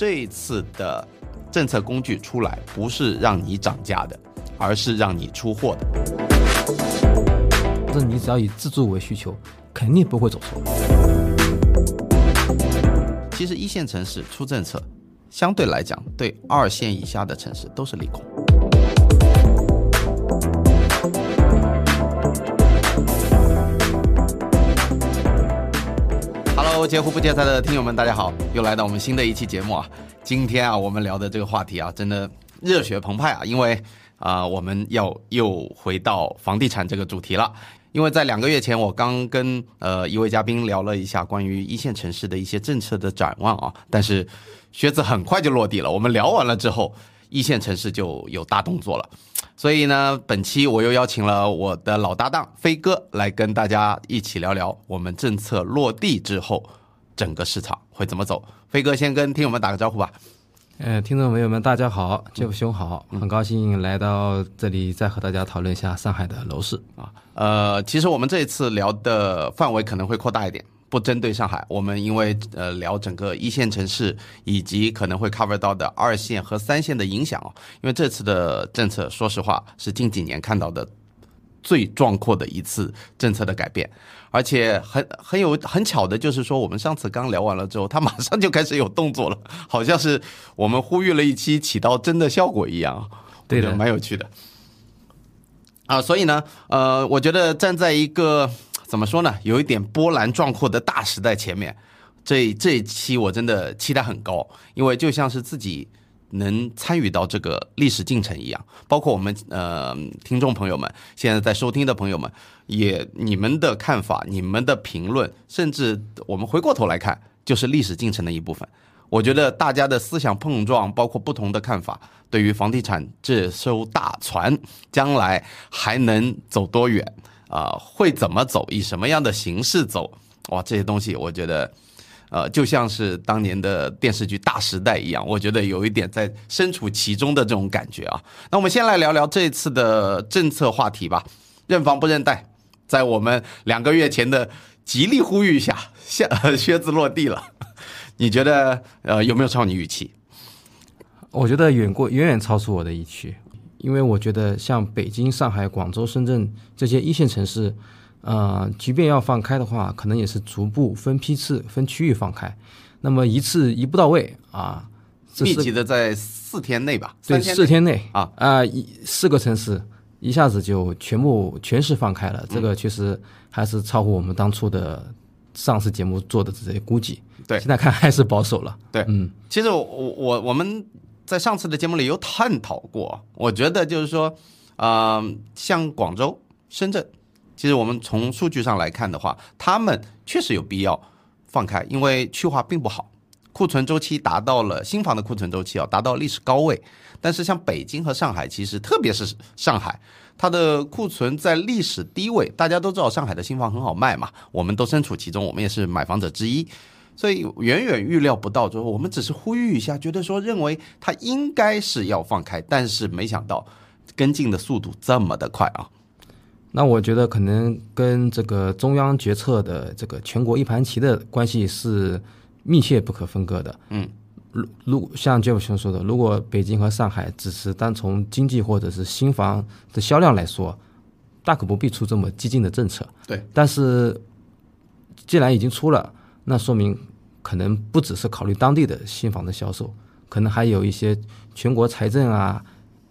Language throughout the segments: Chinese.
这一次的政策工具出来，不是让你涨价的，而是让你出货的。这你只要以自住为需求，肯定不会走错。其实一线城市出政策，相对来讲，对二线以下的城市都是利空。接呼不接财的听友们，大家好，又来到我们新的一期节目啊。今天啊，我们聊的这个话题啊，真的热血澎湃啊，因为啊，我们要又回到房地产这个主题了。因为在两个月前，我刚跟呃一位嘉宾聊了一下关于一线城市的一些政策的展望啊，但是靴子很快就落地了。我们聊完了之后，一线城市就有大动作了。所以呢，本期我又邀请了我的老搭档飞哥来跟大家一起聊聊我们政策落地之后整个市场会怎么走。飞哥先跟听友们打个招呼吧。呃，听众朋友们，大家好，杰夫兄好，很高兴来到这里，再和大家讨论一下上海的楼市啊。呃，其实我们这一次聊的范围可能会扩大一点，不针对上海，我们因为呃聊整个一线城市以及可能会 cover 到的二线和三线的影响哦。因为这次的政策，说实话是近几年看到的最壮阔的一次政策的改变。而且很很有很巧的，就是说我们上次刚聊完了之后，他马上就开始有动作了，好像是我们呼吁了一期起到真的效果一样，对的，蛮有趣的。啊，所以呢，呃，我觉得站在一个怎么说呢，有一点波澜壮阔的大时代前面，这这一期我真的期待很高，因为就像是自己。能参与到这个历史进程一样，包括我们呃听众朋友们，现在在收听的朋友们，也你们的看法、你们的评论，甚至我们回过头来看，就是历史进程的一部分。我觉得大家的思想碰撞，包括不同的看法，对于房地产这艘大船将来还能走多远啊？会怎么走？以什么样的形式走？哇，这些东西，我觉得。呃，就像是当年的电视剧《大时代》一样，我觉得有一点在身处其中的这种感觉啊。那我们先来聊聊这次的政策话题吧。认房不认贷，在我们两个月前的极力呼吁下，下 靴子落地了。你觉得呃有没有超你预期？我觉得远过远远超出我的预期，因为我觉得像北京、上海、广州、深圳这些一线城市。呃，即便要放开的话，可能也是逐步分批次、分区域放开，那么一次一步到位啊，密集的在四天内吧？对，四天内啊啊，一四个城市一下子就全部全市放开了，这个确实还是超乎我们当初的上次节目做的这些估计。对，现在看还是保守了。对，嗯，其实我我我们在上次的节目里有探讨过，我觉得就是说，呃，像广州、深圳。其实我们从数据上来看的话，他们确实有必要放开，因为去化并不好，库存周期达到了新房的库存周期啊，达到历史高位。但是像北京和上海，其实特别是上海，它的库存在历史低位。大家都知道上海的新房很好卖嘛，我们都身处其中，我们也是买房者之一，所以远远预料不到。之后我们只是呼吁一下，觉得说认为它应该是要放开，但是没想到跟进的速度这么的快啊。那我觉得可能跟这个中央决策的这个全国一盘棋的关系是密切不可分割的。嗯，如如像 Jeff 兄说的，如果北京和上海只是单从经济或者是新房的销量来说，大可不必出这么激进的政策。对。但是既然已经出了，那说明可能不只是考虑当地的新房的销售，可能还有一些全国财政啊，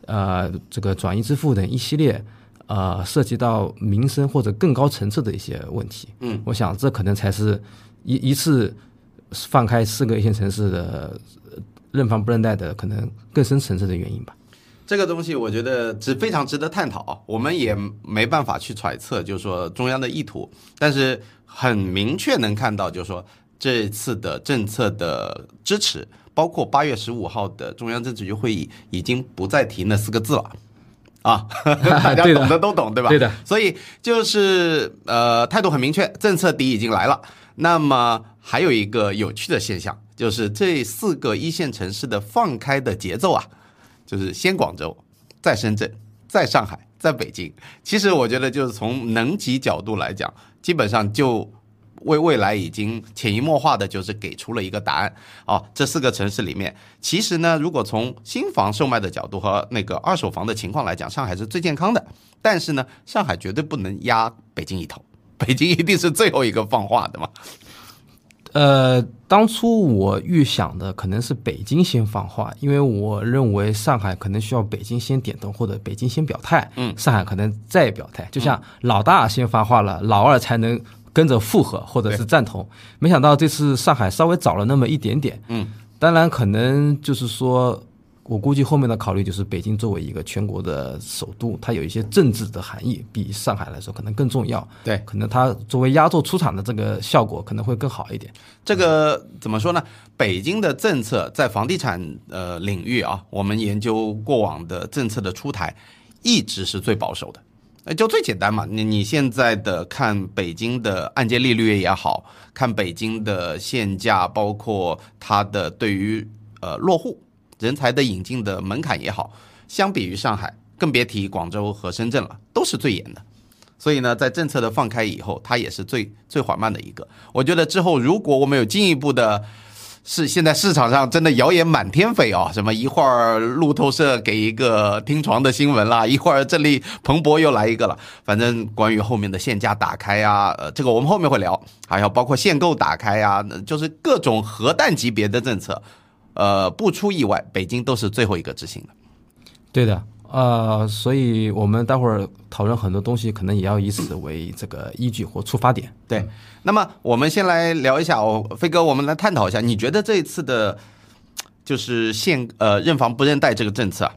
呃，这个转移支付等一系列。呃，涉及到民生或者更高层次的一些问题，嗯，我想这可能才是一一次放开四个一线城市的认房不认贷的可能更深层次的原因吧。这个东西我觉得值非常值得探讨，我们也没办法去揣测，就是说中央的意图，但是很明确能看到，就是说这次的政策的支持，包括八月十五号的中央政治局会议，已经不再提那四个字了。啊，大家懂的都懂，对吧？对的。所以就是呃，态度很明确，政策底已经来了。那么还有一个有趣的现象，就是这四个一线城市的放开的节奏啊，就是先广州，再深圳，再上海，在北京。其实我觉得就是从能级角度来讲，基本上就为未来已经潜移默化的就是给出了一个答案哦。这四个城市里面，其实呢，如果从新房售卖的角度和那个二手房的情况来讲，上海是最健康的。但是呢，上海绝对不能压北京一头，北京一定是最后一个放话的嘛。呃，当初我预想的可能是北京先放话，因为我认为上海可能需要北京先点头，或者北京先表态，嗯，上海可能再表态，就像老大先发话了，老二才能跟着附和或者是赞同。没想到这次上海稍微早了那么一点点，嗯，当然可能就是说。我估计后面的考虑就是北京作为一个全国的首都，它有一些政治的含义，比上海来说可能更重要。对，可能它作为压轴出场的这个效果可能会更好一点。这个怎么说呢？北京的政策在房地产呃领域啊，我们研究过往的政策的出台，一直是最保守的。呃，就最简单嘛，你你现在的看北京的按揭利率也好看北京的限价，包括它的对于呃落户。人才的引进的门槛也好，相比于上海，更别提广州和深圳了，都是最严的。所以呢，在政策的放开以后，它也是最最缓慢的一个。我觉得之后如果我们有进一步的，是现在市场上真的谣言满天飞啊，什么一会儿路透社给一个听床的新闻啦，一会儿这里彭博又来一个了，反正关于后面的限价打开呀，呃，这个我们后面会聊，还有包括限购打开呀，就是各种核弹级别的政策。呃，不出意外，北京都是最后一个执行的。对的，呃，所以我们待会儿讨论很多东西，可能也要以此为这个依据或出发点。对，那么我们先来聊一下哦，飞哥，我们来探讨一下，你觉得这一次的，就是限呃认房不认贷这个政策，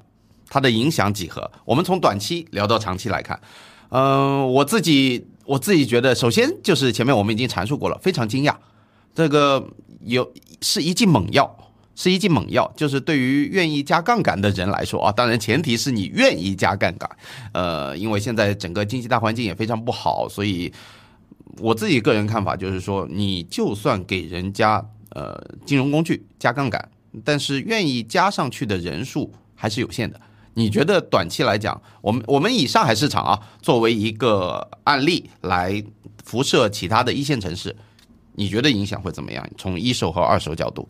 它的影响几何？我们从短期聊到长期来看，嗯，我自己我自己觉得，首先就是前面我们已经阐述过了，非常惊讶，这个有是一剂猛药。是一剂猛药，就是对于愿意加杠杆的人来说啊，当然前提是你愿意加杠杆。呃，因为现在整个经济大环境也非常不好，所以我自己个人看法就是说，你就算给人家呃金融工具加杠杆，但是愿意加上去的人数还是有限的。你觉得短期来讲，我们我们以上海市场啊作为一个案例来辐射其他的一线城市，你觉得影响会怎么样？从一手和二手角度？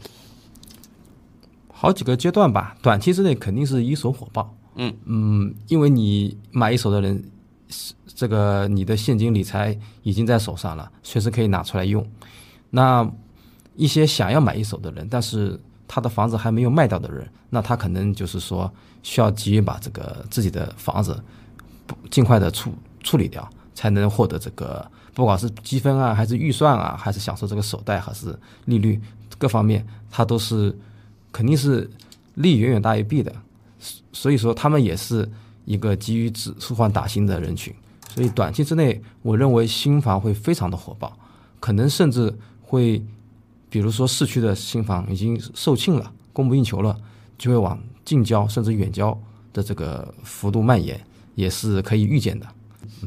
好几个阶段吧，短期之内肯定是一手火爆。嗯嗯，因为你买一手的人，这个你的现金理财已经在手上了，随时可以拿出来用。那一些想要买一手的人，但是他的房子还没有卖掉的人，那他可能就是说需要急于把这个自己的房子尽快的处处理掉，才能获得这个不管是积分啊，还是预算啊，还是享受这个首贷还是利率各方面，他都是。肯定是利远远大于弊的，所以说他们也是一个急于止促换打新的人群，所以短期之内，我认为新房会非常的火爆，可能甚至会，比如说市区的新房已经售罄了，供不应求了，就会往近郊甚至远郊的这个幅度蔓延，也是可以预见的。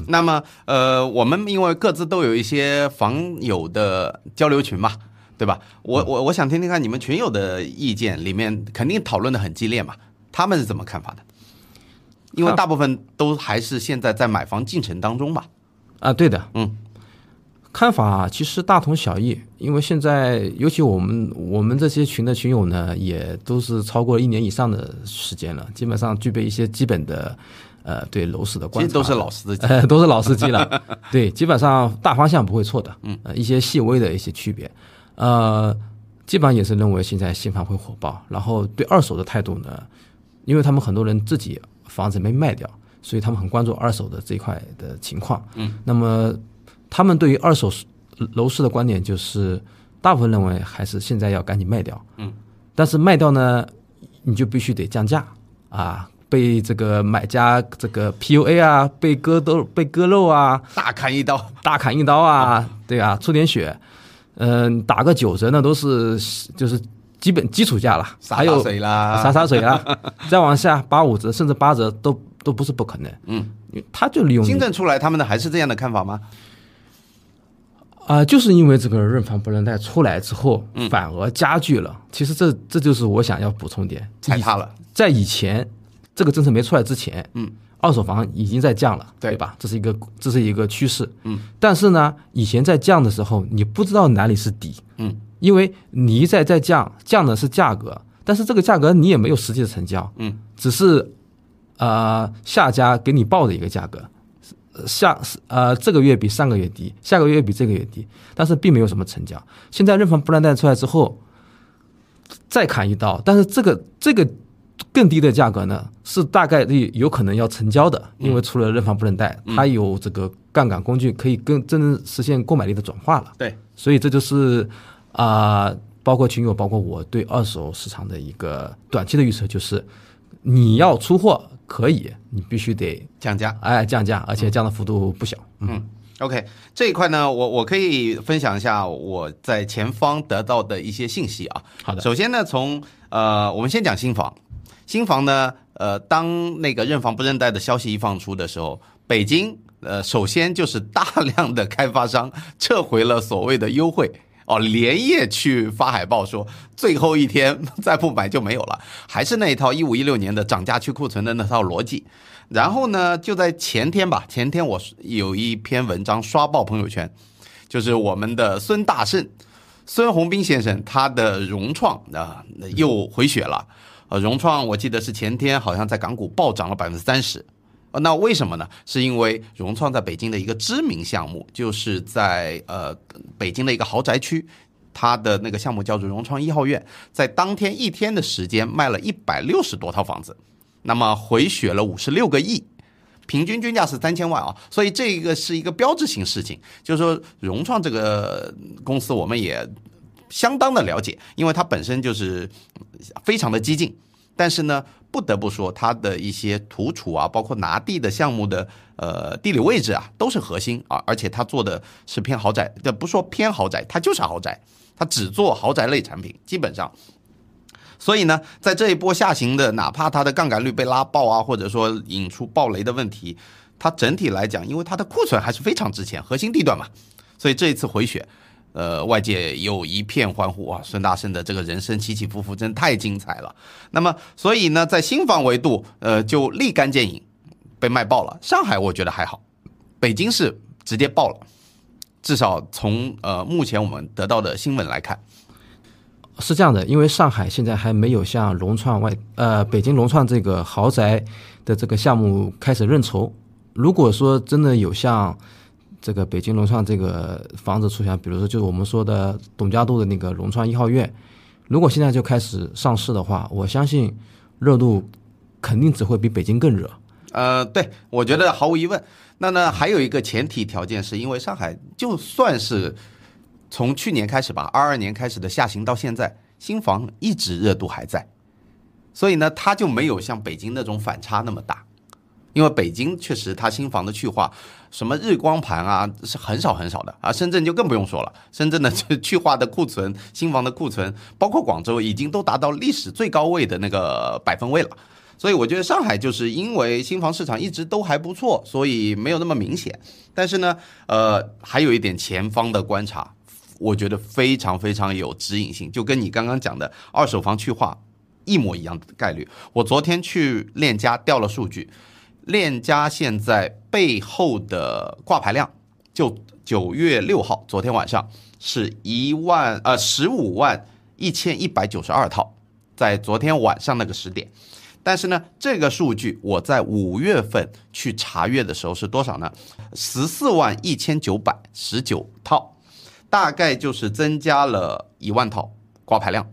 那么，呃，我们因为各自都有一些房友的交流群嘛。对吧？我我我想听听看你们群友的意见，里面肯定讨论的很激烈嘛。他们是怎么看法的？因为大部分都还是现在在买房进程当中吧。啊，对的，嗯，看法其实大同小异。因为现在，尤其我们我们这些群的群友呢，也都是超过一年以上的时间了，基本上具备一些基本的呃对楼市的观察，都是老司机，都是老司机了。对，基本上大方向不会错的。嗯，一些细微的一些区别。呃，基本上也是认为现在新房会火爆，然后对二手的态度呢，因为他们很多人自己房子没卖掉，所以他们很关注二手的这一块的情况。嗯，那么他们对于二手楼市的观点就是，大部分认为还是现在要赶紧卖掉。嗯，但是卖掉呢，你就必须得降价啊，被这个买家这个 PUA 啊，被割都被割肉啊，大砍一刀，大砍一刀啊，对啊，出点血。嗯，打个九折那都是就是基本基础价了，洒洒水啦，洒洒水啦，再往下八五折甚至八折都都不是不可能。嗯，他就利用新政出来，他们的还是这样的看法吗？啊，就是因为这个认房不认贷出来之后，反而加剧了。其实这这就是我想要补充点，踩踏了。在以前这个政策没出来之前，嗯，二手房已经在降了，对对吧？这是一个这是一个趋势。嗯，但是呢，以前在降的时候，你不知道哪里是底。嗯，因为你一再在降，降的是价格，但是这个价格你也没有实际的成交。嗯，只是呃下家给你报的一个价格。呃下呃这个月比上个月低，下个月比这个月低，但是并没有什么成交。现在认房不让贷出来之后，再砍一刀，但是这个这个更低的价格呢，是大概率有可能要成交的，因为除了认房不认贷，它有这个杠杆工具可以更真正实现购买力的转化了。对，所以这就是啊、包括群友，包括我对二手市场的一个短期的预测，就是你要出货可以，你必须得降价。哎降价，而且降的幅度不小。嗯 OK，这一块呢，我我可以分享一下我在前方得到的一些信息啊。好的首先呢，从呃，我们先讲新房，新房呢，呃，当那个认房不认贷的消息一放出的时候，北京呃，首先就是大量的开发商撤回了所谓的优惠。哦，连夜去发海报说，最后一天再不买就没有了，还是那一套一五一六年的涨价去库存的那套逻辑。然后呢，就在前天吧，前天我有一篇文章刷爆朋友圈，就是我们的孙大圣、孙宏斌先生他的融创啊、又回血了。融创我记得是前天好像在港股暴涨了百分之三十。那为什么呢？是因为融创在北京的一个知名项目，就是在呃北京的一个豪宅区，它的那个项目叫做融创一号院，在当天一天的时间卖了一百六十多套房子，那么回血了五十六个亿。平均均价是三千万啊，所以这个是一个标志性事情。就是说，融创这个公司我们也相当的了解，因为它本身就是非常的激进，但是呢，不得不说它的一些土储啊，包括拿地的项目的呃地理位置啊，都是核心啊，而且它做的是偏豪宅，这不说偏豪宅，它就是豪宅，它只做豪宅类产品，基本上。所以呢，在这一波下行的，哪怕它的杠杆率被拉爆啊，或者说引出暴雷的问题，它整体来讲，因为它的库存还是非常值钱，核心地段嘛，所以这一次回血，呃，外界有一片欢呼啊！孙大圣的这个人生起起伏伏真太精彩了。那么，所以呢，在新房维度，呃，就立竿见影，被卖爆了。上海我觉得还好，北京市直接爆了，至少从呃目前我们得到的新闻来看，是这样的，因为上海现在还没有像融创外呃北京融创这个豪宅的这个项目开始认筹。如果说真的有像这个北京融创这个房子出现，比如说就是我们说的董家渡的那个融创一号院，如果现在就开始上市的话，我相信热度肯定只会比北京更热。呃，对，我觉得毫无疑问。那呢，还有一个前提条件，是因为上海就算是从去年开始吧，二二年开始的下行到现在，新房一直热度还在，所以呢，它就没有像北京那种反差那么大。因为北京确实它新房的去化，什么日光盘啊是很少很少的啊，深圳就更不用说了，深圳的 去去化的库存，新房的库存，包括广州已经都达到历史最高位的那个百分位了。所以我觉得上海就是因为新房市场一直都还不错，所以没有那么明显。但是呢，呃，还有一点前方的观察，我觉得非常非常有指引性，就跟你刚刚讲的二手房去化一模一样的概率。我昨天去链家调了数据，链家现在背后的挂牌量，就九月六号昨天晚上是一万呃十五万一千一百九十二套，在昨天晚上那个时点。但是呢，这个数据我在五月份去查阅的时候是多少呢？十四万一千九百十九套，大概就是增加了一万套挂牌量，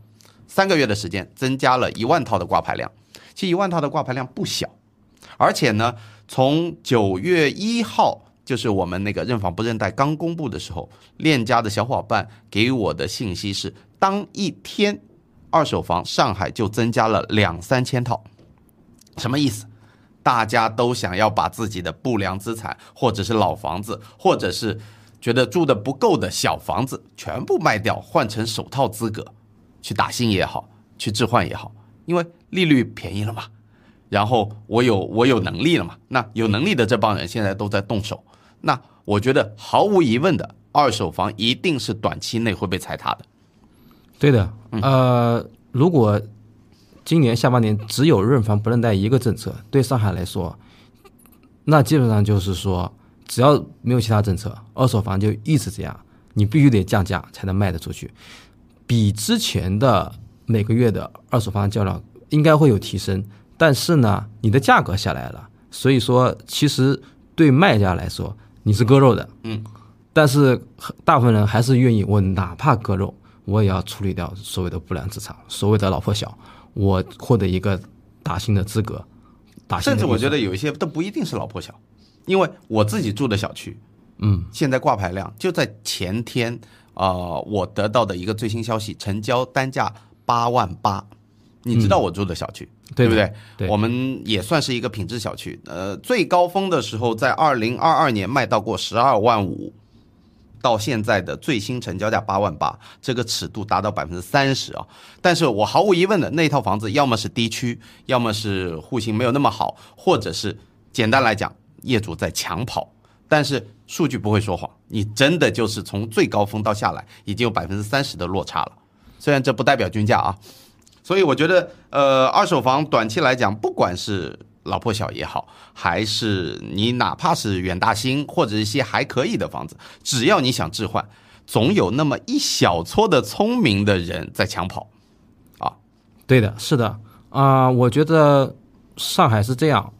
三个月的时间增加了一万套的挂牌量。其实一万套的挂牌量不小，而且呢，从九月一号，就是我们那个认房不认贷刚公布的时候，链家的小伙伴给我的信息是，当一天二手房上海就增加了两三千套。什么意思？大家都想要把自己的不良资产，或者是老房子，或者是觉得住的不够的小房子，全部卖掉，换成首套资格，去打新也好，去置换也好，因为利率便宜了嘛。然后我有我有能力了嘛？那有能力的这帮人现在都在动手。那我觉得毫无疑问的，二手房一定是短期内会被踩踏的。对的，呃，如果今年下半年只有认房不认贷一个政策，对上海来说，那基本上就是说，只要没有其他政策，二手房就一直这样，你必须得降价才能卖得出去，比之前的每个月的二手房交量应该会有提升，但是呢，你的价格下来了，所以说其实对卖家来说你是割肉的，嗯，但是大部分人还是愿意，我哪怕割肉，我也要处理掉所谓的不良资产，所谓的老破小，我获得一个打新的资格，打新的甚至我觉得，得有一些都不一定是老破小，因为我自己住的小区，嗯，现在挂牌量就在前天，呃，我得到的一个最新消息，成交单价八万八。你知道我住的小区，对的不对？对我们也算是一个品质小区。呃，最高峰的时候在二零二二年卖到过十二万五，到现在的最新成交价八万八，这个尺度达到百分之三十啊。但是我毫无疑问的，那套房子要么是低区，要么是户型没有那么好，或者是简单来讲，业主在抢跑。但是数据不会说谎，你真的就是从最高峰到下来，已经有百分之三十的落差了。虽然这不代表均价啊，所以我觉得，呃，二手房短期来讲，不管是老破小也好，还是你哪怕是远大新或者一些还可以的房子，只要你想置换，总有那么一小撮的聪明的人在抢跑。啊对的，是的，啊、我觉得上海是这样，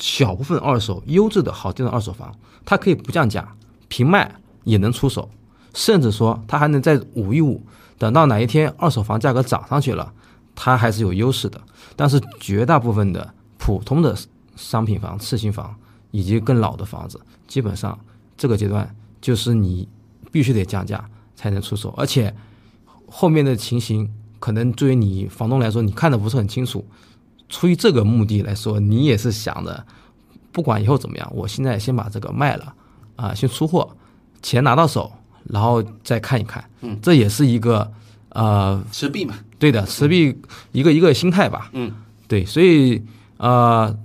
小部分二手优质的好地段二手房，它可以不降价，平卖也能出手，甚至说它还能再捂一捂，等到哪一天二手房价格涨上去了，它还是有优势的。但是绝大部分的普通的商品房、次新房以及更老的房子，基本上这个阶段就是你必须得降价才能出手，而且后面的情形可能对于你房东来说，你看的不是很清楚。出于这个目的来说，你也是想着，不管以后怎么样，我现在先把这个卖了，啊、先出货，钱拿到手，然后再看一看。嗯，这也是一个呃，持币嘛，对的，持币一个一个心态吧。嗯，对，所以呃，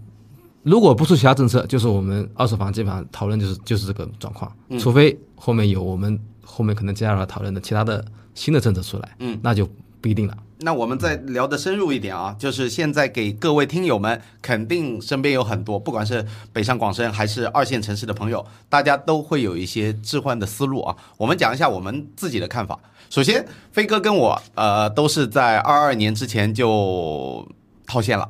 如果不出其他政策，就是我们二手房基本上讨论就是就是这个状况，除非后面有我们后面可能接下来讨论的其他的新的政策出来，嗯，那就不一定了。那我们再聊得深入一点啊，就是现在给各位听友们，肯定身边有很多，不管是北上广深还是二线城市的朋友，大家都会有一些置换的思路啊。我们讲一下我们自己的看法。首先，飞哥跟我呃都是在二二年之前就套现了。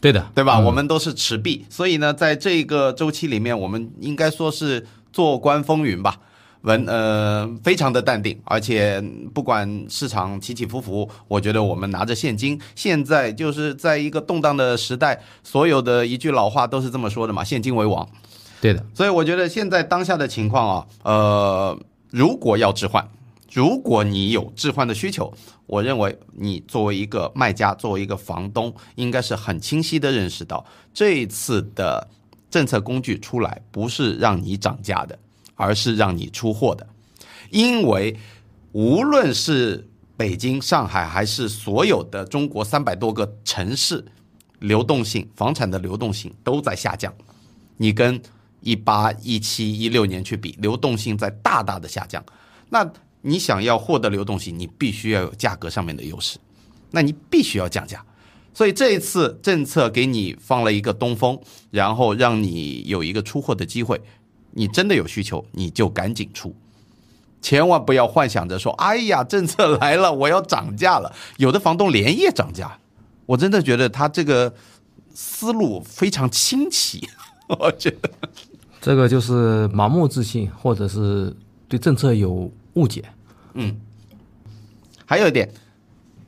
对的，对吧？嗯我们都是持币，所以呢，在这个周期里面，我们应该说是坐观风云吧。文呃，非常的淡定，而且不管市场起起伏伏，我觉得我们拿着现金，现在就是在一个动荡的时代，所有的一句老话都是这么说的嘛，现金为王。对的，所以我觉得现在当下的情况啊，呃，如果要置换，如果你有置换的需求，我认为你作为一个卖家，作为一个房东，应该是很清晰的认识到，这一次的政策工具出来，不是让你涨价的，而是让你出货的，因为无论是北京、上海，还是所有的中国三百多个城市，流动性、房产的流动性都在下降。你跟一八、一七、一六年去比，流动性在大大的下降。那你想要获得流动性，你必须要有价格上面的优势，那你必须要降价。所以这一次政策给你放了一个东风，然后让你有一个出货的机会。你真的有需求，你就赶紧出，千万不要幻想着说：“哎呀，政策来了，我要涨价了。”有的房东连夜涨价，我真的觉得他这个思路非常清奇。我觉得，这个就是盲目自信，或者是对政策有误解。嗯还有一点，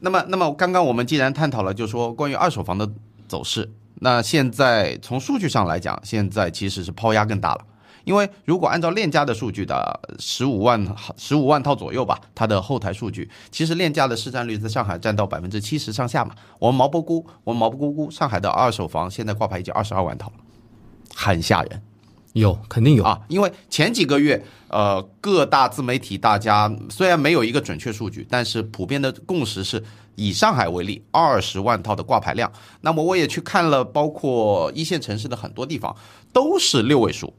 那么，那么刚刚我们既然探讨了，就说关于二手房的走势，那现在从数据上来讲，现在其实是抛压更大了。因为如果按照链家的数据的十五万十五万套左右吧，它的后台数据，其实链家的市占率在上海占到百分之七十上下嘛。我们毛不估，我们毛不估估，上海的二手房现在挂牌已经二十二万套了，很吓人。有，肯定有。啊，因为前几个月，呃，各大自媒体大家虽然没有一个准确数据，但是普遍的共识是以上海为例，二十万套的挂牌量。那么我也去看了，包括一线城市的很多地方都是六位数。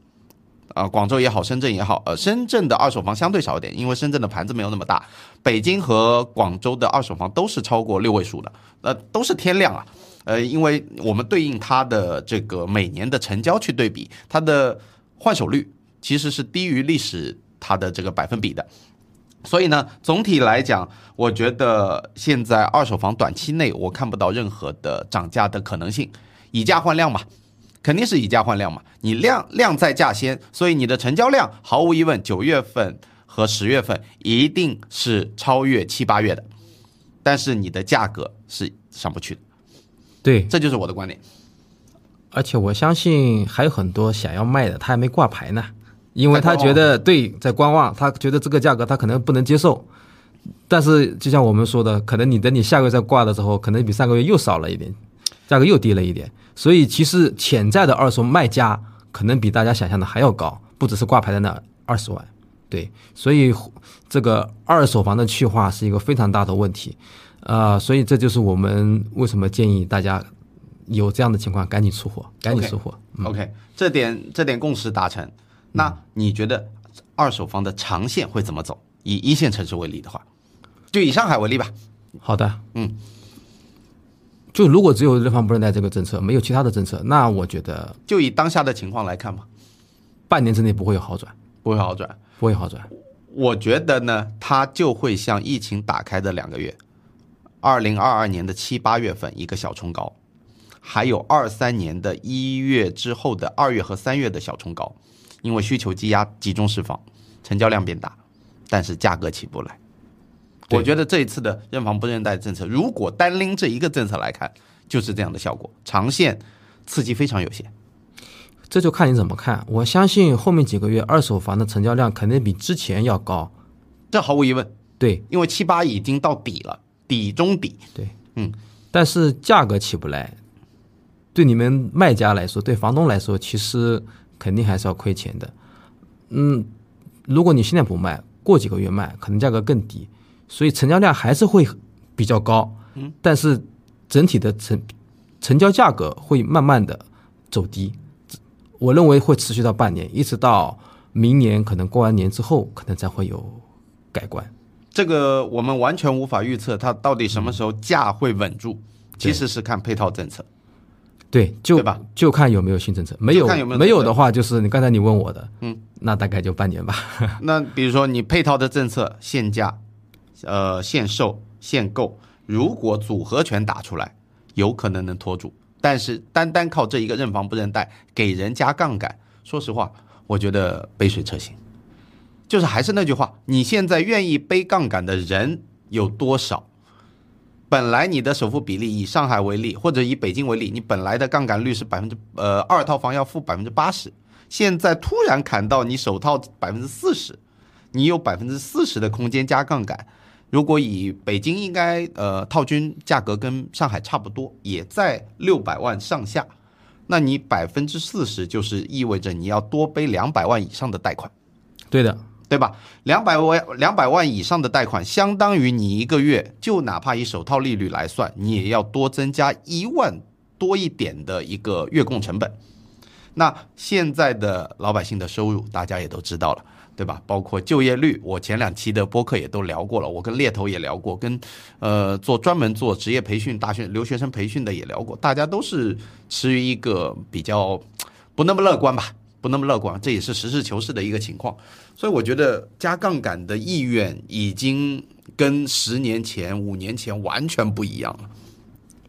啊、广州也好，深圳也好，呃，深圳的二手房相对少一点，因为深圳的盘子没有那么大。北京和广州的二手房都是超过六位数的，呃，都是天量啊。呃，因为我们对应它的这个每年的成交去对比，它的换手率其实是低于历史它的这个百分比的。所以呢，总体来讲，我觉得现在二手房短期内我看不到任何的涨价的可能性，以价换量嘛，肯定是以价换量嘛。你量量在价先，所以你的成交量毫无疑问，九月份和十月份一定是超越七八月的，但是你的价格是上不去的，对，这就是我的观点。而且我相信还有很多想要卖的，他还没挂牌呢，因为他觉得对在观望，他觉得这个价格他可能不能接受。但是就像我们说的，可能你等你下个月再挂的时候，可能比上个月又少了一点，价格又低了一点。所以其实潜在的二手卖家可能比大家想象的还要高，不只是挂牌的那二十万。对，所以这个二手房的去化是一个非常大的问题，啊、所以这就是我们为什么建议大家有这样的情况赶紧出货，赶紧出货。OK，这点这点共识达成。那你觉得二手房的长线会怎么走？以一线城市为例的话，就以上海为例吧。好的，嗯，就如果只有认房不认贷这个政策，没有其他的政策，那我觉得就以当下的情况来看吧，半年之内不会有好转，不会好转。不会好转。我觉得呢，它就会像疫情打开的两个月，二零二二年的七八月份一个小冲高，还有二三年的一月之后的二月和三月的小冲高，因为需求积压集中释放，成交量变大，但是价格起不来。对我觉得这一次的认房不认贷政策，如果单拎这一个政策来看，就是这样的效果，长线刺激非常有限。这就看你怎么看。我相信后面几个月二手房的成交量肯定比之前要高。这毫无疑问，对因为七八已经到底了，底中底。对，嗯，但是价格起不来，对你们卖家来说，对房东来说，其实肯定还是要亏钱的。嗯，如果你现在不卖，过几个月卖，可能价格更低，所以成交量还是会比较高。嗯，但是整体的成成交价格会慢慢的走低。我认为会持续到半年，一直到明年，可能过完年之后，可能才会有改观。这个我们完全无法预测它到底什么时候价会稳住，其实是看配套政策。对，就对吧就看有没有新政策，没有没有的话，就是你刚才你问我的，嗯，那大概就半年吧。那比如说你配套的政策，限价、呃限售、限购，如果组合拳打出来，有可能能拖住。但是单单靠这一个认房不认贷，给人加杠杆，说实话，我觉得杯水车薪。就是还是那句话，你现在愿意背杠杆的人有多少？本来你的首付比例，以上海为例，或者以北京为例，你本来的杠杆率是百分之呃二套房要付百分之八十，现在突然砍到你首套百分之四十，你有百分之四十的空间加杠杆。如果以北京应该呃套均价格跟上海差不多，也在六百万上下，那你百分之四十就是意味着你要多背两百万以上的贷款。对的，对吧？两百万两百万以上的贷款，相当于你一个月就哪怕以首套利率来算，你也要多增加一万多一点的一个月供成本。那现在的老百姓的收入，大家也都知道了，对吧？包括就业率，我前两期的播客也都聊过了，我跟猎头也聊过，跟呃做专门做职业培训、大学留学生培训的也聊过，大家都是持于一个比较不那么乐观吧，不那么乐观，这也是实事求是的一个情况。所以我觉得加杠杆的意愿已经跟十年前、五年前完全不一样了。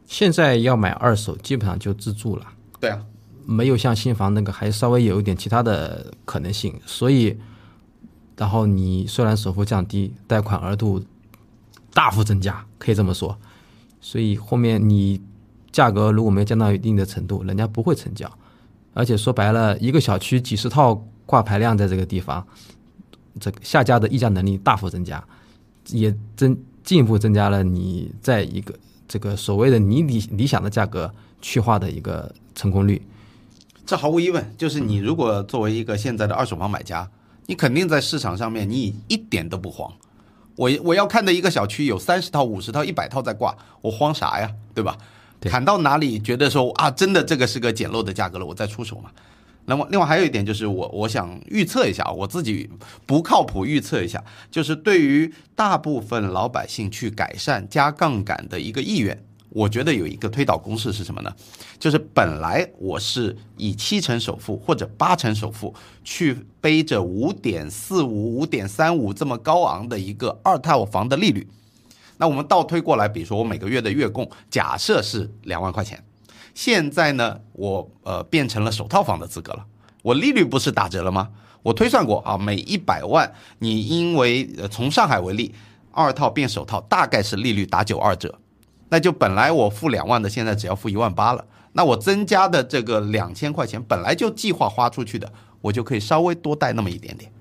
现在要买二手，基本上就自住了，对啊，没有像新房那个还稍微有一点其他的可能性。所以，然后你虽然首付降低，贷款额度大幅增加，可以这么说。所以后面你价格如果没有降到一定的程度，人家不会成交。而且说白了，一个小区几十套挂牌量在这个地方，这个下家的议价能力大幅增加，也增进一步增加了你在一个这个所谓的你理理想的价格去化的一个成功率。这毫无疑问，就是你如果作为一个现在的二手房买家，你肯定在市场上面你一点都不慌。我我要看的一个小区有三十套、五十套、一百套在挂，我慌啥呀？对吧？砍到哪里觉得说啊，真的这个是个捡漏的价格了，我再出手嘛。那么，另外还有一点就是我我想预测一下，我自己不靠谱预测一下，就是对于大部分老百姓去改善加杠杆的一个意愿，我觉得有一个推导公式是什么呢？就是本来我是以七成首付或者八成首付去背着五点四五、五点三五这么高昂的一个二套房的利率，那我们倒推过来，比如说我每个月的月供假设是两万块钱，现在呢，我呃变成了首套房的资格了，我利率不是打折了吗？我推算过啊，每一百万你因为呃从上海为例，二套变首套大概是利率打九二折。那就本来我付两万的，现在只要付一万八了。那我增加的这个两千块钱，本来就计划花出去的，我就可以稍微多贷那么一点点，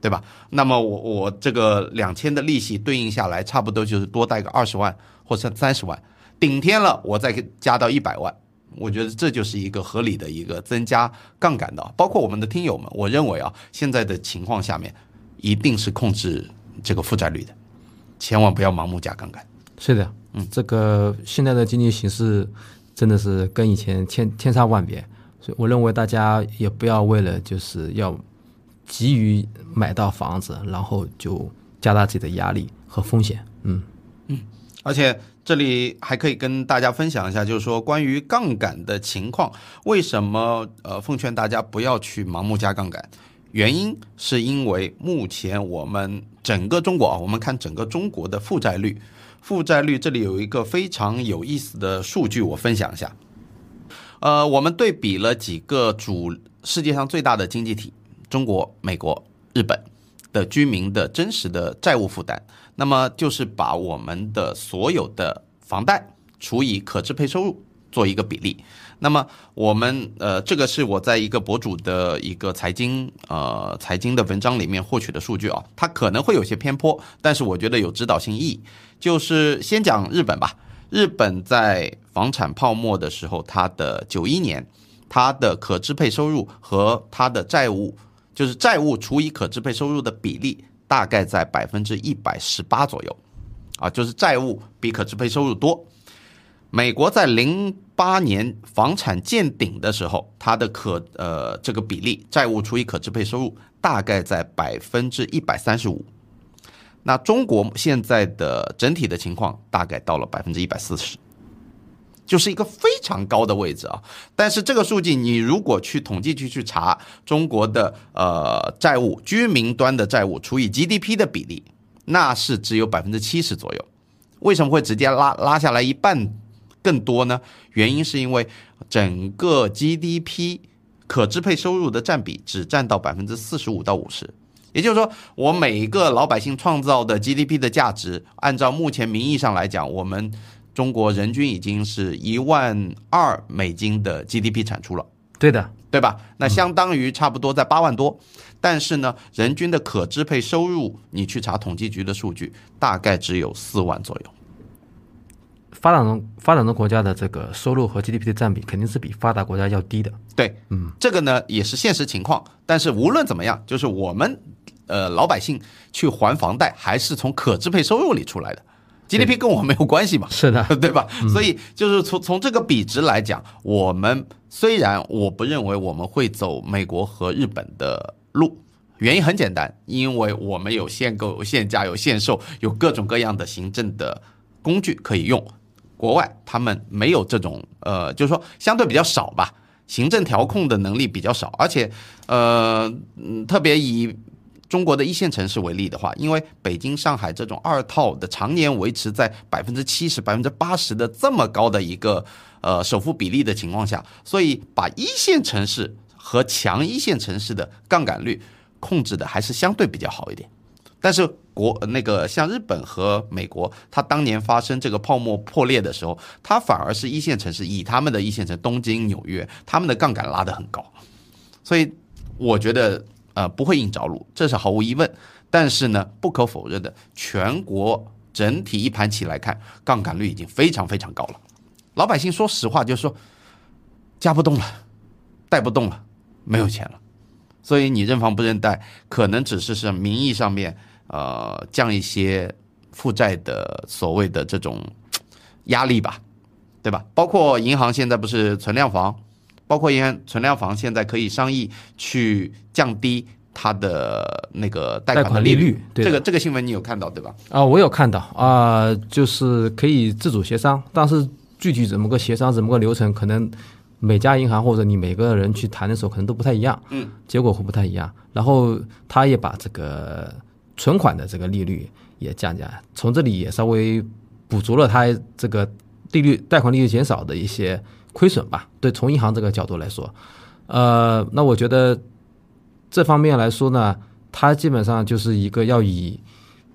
对吧？那么我我这个两千的利息对应下来，差不多就是多贷个二十万或者三十万，顶天了我再加到一百万。我觉得这就是一个合理的一个增加杠杆的。包括我们的听友们，我认为啊，现在的情况下面，一定是控制这个负债率的，千万不要盲目加杠杆。是的。嗯，这个现在的经济形势真的是跟以前千千差万别，所以我认为大家也不要为了就是要急于买到房子，然后就加大自己的压力和风险。嗯嗯，而且这里还可以跟大家分享一下，就是说关于杠杆的情况，为什么呃奉劝大家不要去盲目加杠杆？原因是因为目前我们整个中国啊，我们看整个中国的负债率。负债率这里有一个非常有意思的数据，我分享一下。呃，我们对比了几个主世界上最大的经济体——中国、美国、日本的居民的真实的债务负担，那么就是把我们的所有的房贷除以可支配收入做一个比例。那么我们呃，这个是我在一个博主的一个财经呃财经的文章里面获取的数据啊，它可能会有些偏颇，但是我觉得有指导性意义。就是先讲日本吧，日本在房产泡沫的时候，它的九一年，它的可支配收入和它的债务，就是债务除以可支配收入的比例，大概在百分之一百十八左右，啊，就是债务比可支配收入多。美国在零八年房产见顶的时候，它的可呃这个比例，债务除以可支配收入，大概在百分之一百三十五。那中国现在的整体的情况大概到了百分之一百四十，就是一个非常高的位置啊。但是这个数据你如果去统计局去查中国的呃债务居民端的债务除以 GDP 的比例，那是只有百分之七十左右。为什么会直接拉拉下来一半更多呢？原因是因为整个 GDP 可支配收入的占比只占到百分之四十五到五十。也就是说，我每一个老百姓创造的 GDP 的价值，按照目前名义上来讲，我们中国人均已经是一万二美金的 GDP 产出了。对的，对吧？那相当于差不多在八万多。但是呢，人均的可支配收入，你去查统计局的数据，大概只有四万左右。发展中发展中国家的这个收入和 GDP 的占比，肯定是比发达国家要低的。对，嗯，这个呢也是现实情况。但是无论怎么样，就是我们。呃，老百姓去还房贷还是从可支配收入里出来的，GDP 跟我没有关系嘛？是的，对吧？所以就是从从这个比值来讲，我们虽然我不认为我们会走美国和日本的路，原因很简单，因为我们有限购、有限价、有限售，有各种各样的行政的工具可以用。国外他们没有这种，呃，就是说相对比较少吧，行政调控的能力比较少，而且呃，特别以。中国的一线城市为例的话，因为北京、上海这种二套的常年维持在百分之七十、百分之八十的这么高的一个呃首付比例的情况下，所以把一线城市和强一线城市的杠杆率控制的还是相对比较好一点。但是国那个像日本和美国，它当年发生这个泡沫破裂的时候，它反而是一线城市以他们的一线城东京、纽约，他们的杠杆拉得很高，所以我觉得。呃，不会硬着陆，这是毫无疑问。但是呢，不可否认的，全国整体一盘棋来看，杠杆率已经非常非常高了。老百姓说实话，就是说，加不动了，贷不动了，没有钱了。所以你认房不认贷，可能只是是名义上面呃降一些负债的所谓的这种压力吧，对吧？包括银行现在不是存量房。包括银行存量房现在可以商议去降低它的那个贷贷款的利率，对这个这个新闻你有看到对吧？啊，我有看到啊、就是可以自主协商，但是具体怎么个协商，怎么个流程，可能每家银行或者你每个人去谈的时候，可能都不太一样，嗯，结果会不太一样。然后他也把这个存款的这个利率也降价，从这里也稍微补足了他这个利率贷款利率减少的一些亏损吧。对，从银行这个角度来说，呃，那我觉得这方面来说呢，它基本上就是一个要以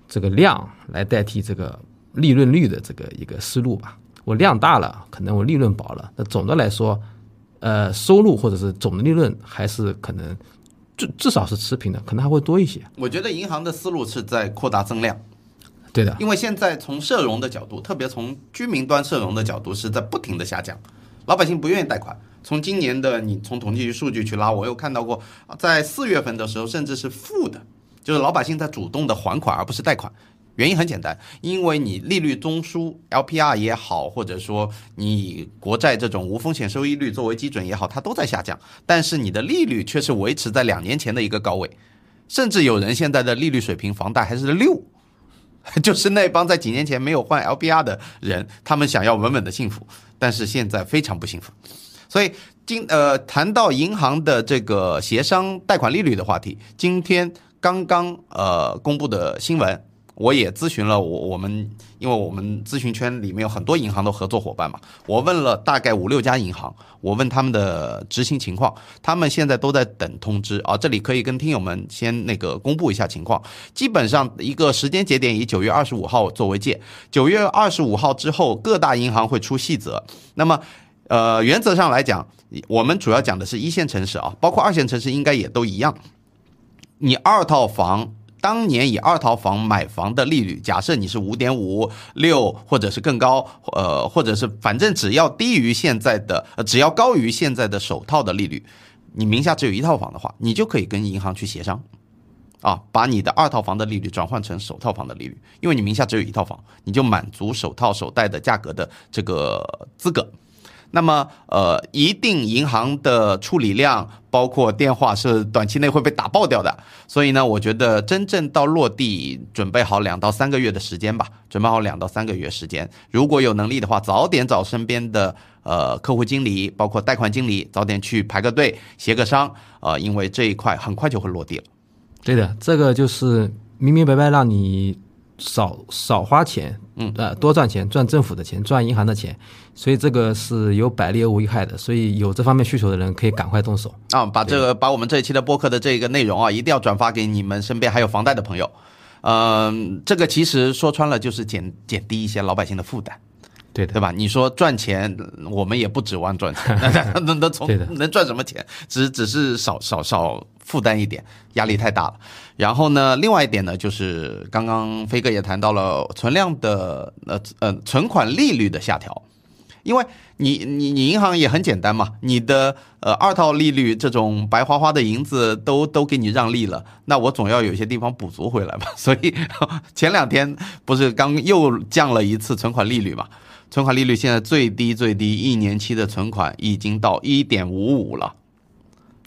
这个量来代替这个利润率的这个一个思路吧。我量大了，可能我利润薄了，那总的来说，呃，收入或者是总的利润还是可能至至少是持平的，可能还会多一些。我觉得银行的思路是在扩大增量，对的，因为现在从社融的角度，特别从居民端社融的角度是在不停的下降，老百姓不愿意贷款。从今年的你从统计局数据去拉，我有看到过，在四月份的时候甚至是负的，就是老百姓在主动的还款而不是贷款。原因很简单，因为你利率中枢 LPR 也好，或者说你国债这种无风险收益率作为基准也好，它都在下降，但是你的利率却是维持在两年前的一个高位，甚至有人现在的利率水平房贷还是六，就是那帮在几年前没有换 LPR 的人，他们想要稳稳的幸福，但是现在非常不幸福。所以今呃谈到银行的这个协商贷款利率的话题，今天刚刚呃公布的新闻。我也咨询了我我们，因为我们咨询圈里面有很多银行的合作伙伴嘛，我问了大概五六家银行，我问他们的执行情况，他们现在都在等通知啊。这里可以跟听友们先那个公布一下情况，基本上一个时间节点以九月二十五号作为界，九月二十五号之后各大银行会出细则。那么，呃，原则上来讲，我们主要讲的是一线城市啊，包括二线城市应该也都一样。你二套房。当年以二套房买房的利率，假设你是五点五六，或者是更高，呃，或者是反正只要低于现在的，只要高于现在的首套的利率，你名下只有一套房的话，你就可以跟银行去协商，啊，把你的二套房的利率转换成首套房的利率，因为你名下只有一套房，你就满足首套首贷的价格的这个资格。那么，呃，一定银行的处理量，包括电话是短期内会被打爆掉的。所以呢，我觉得真正到落地，准备好两到三个月的时间吧，准备好两到三个月时间。如果有能力的话，早点找身边的呃客户经理，包括贷款经理，早点去排个队，协个商。呃，因为这一块很快就会落地了。对的，这个就是明明白白让你少少花钱，嗯，呃，多赚钱，赚政府的钱，赚银行的钱，所以这个是有百利而无一害的。所以有这方面需求的人可以赶快动手。啊，把这个把我们这一期的播客的这个内容啊，一定要转发给你们身边还有房贷的朋友。嗯、这个其实说穿了就是减减低一些老百姓的负担。对的，对吧？你说赚钱，我们也不指望赚钱，那能能从能赚什么钱？只只是少少少负担一点，压力太大了。然后呢，另外一点呢，就是刚刚飞哥也谈到了存量的呃呃存款利率的下调，因为你你你银行也很简单嘛，你的呃二套利率这种白花花的银子都都给你让利了，那我总要有些地方补足回来吧。所以 前两天不是刚又降了一次存款利率嘛？存款利率现在最低最低一年期的存款已经到一点五五了，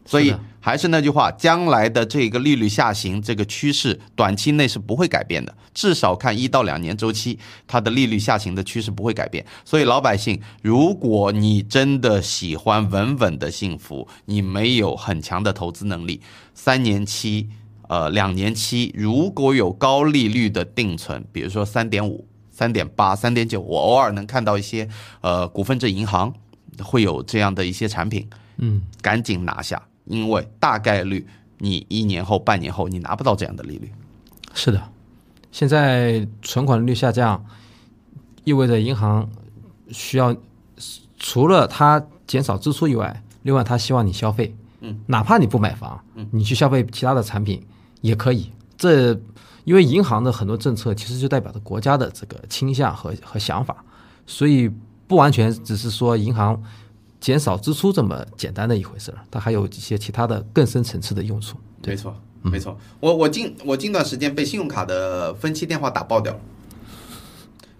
所以还是那句话，将来的这个利率下行这个趋势，短期内是不会改变的，至少看一到两年周期，它的利率下行的趋势不会改变。所以老百姓，如果你真的喜欢稳稳的幸福，你没有很强的投资能力，三年期。呃，两年期如果有高利率的定存，比如说三点五、三点八、三点九，我偶尔能看到一些呃股份制银行会有这样的一些产品，嗯，赶紧拿下，因为大概率你一年后、半年后你拿不到这样的利率。是的。现在存款利率下降，意味着银行需要除了它减少支出以外，另外它希望你消费，嗯，哪怕你不买房，嗯，你去消费其他的产品也可以。这因为银行的很多政策其实就代表着国家的这个倾向和和想法，所以不完全只是说银行减少支出这么简单的一回事儿，它还有一些其他的更深层次的用处。没错，没错。我我近我近段时间被信用卡的分期电话打爆掉了。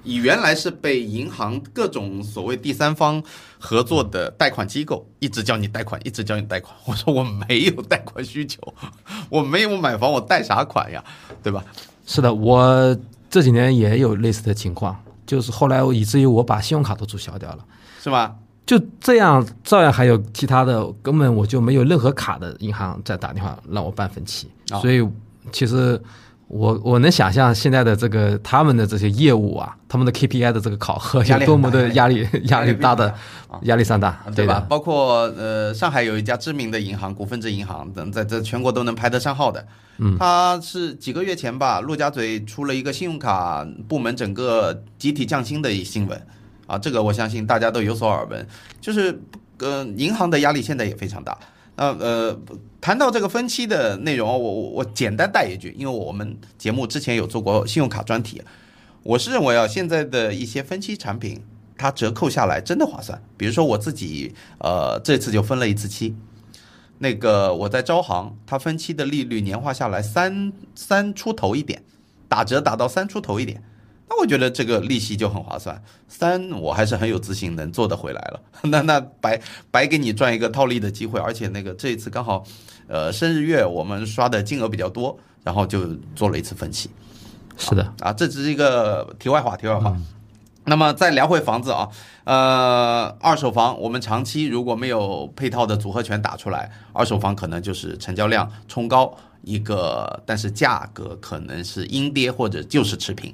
以原来是被银行各种所谓第三方合作的贷款机构一直叫你贷款，一直叫你贷款。我说我没有贷款需求，我没有买房，我贷啥款呀？对吧？是的，我这几年也有类似的情况，就是后来我以至于我把信用卡都注销掉了。是吧？就这样，照样还有其他的，根本我就没有任何卡的银行在打电话让我办分期，哦所以其实我我能想象现在的这个他们的这些业务啊，他们的 KPI 的这个考核有多么的压力 压力大的啊压力山大，对吧？？包括呃，上海有一家知名的银行，股份制银行等，在在全国都能排得上号的。嗯，它是几个月前吧，陆家嘴出了一个信用卡部门整个集体降薪的一新闻啊，这个我相信大家都有所耳闻。就是呃，银行的压力现在也非常大。那呃，谈到这个分期的内容，我我我简单带一句，因为我们节目之前有做过信用卡专题，我是认为啊，现在的一些分期产品，它折扣下来真的划算。比如说我自己，呃，这次就分了一次期，那个我在招行，它分期的利率年化下来三三出头一点，打折打到三出头一点，那我觉得这个利息就很划算。三我还是很有自信能做得回来了，那那白白给你赚一个套利的机会，而且那个这一次刚好，呃，生日月我们刷的金额比较多，然后就做了一次分期。是的，啊，这只是一个题外话，题外话。那么再聊回房子啊，呃，二手房我们长期如果没有配套的组合拳打出来，二手房可能就是成交量冲高一个，但是价格可能是阴跌或者就是持平。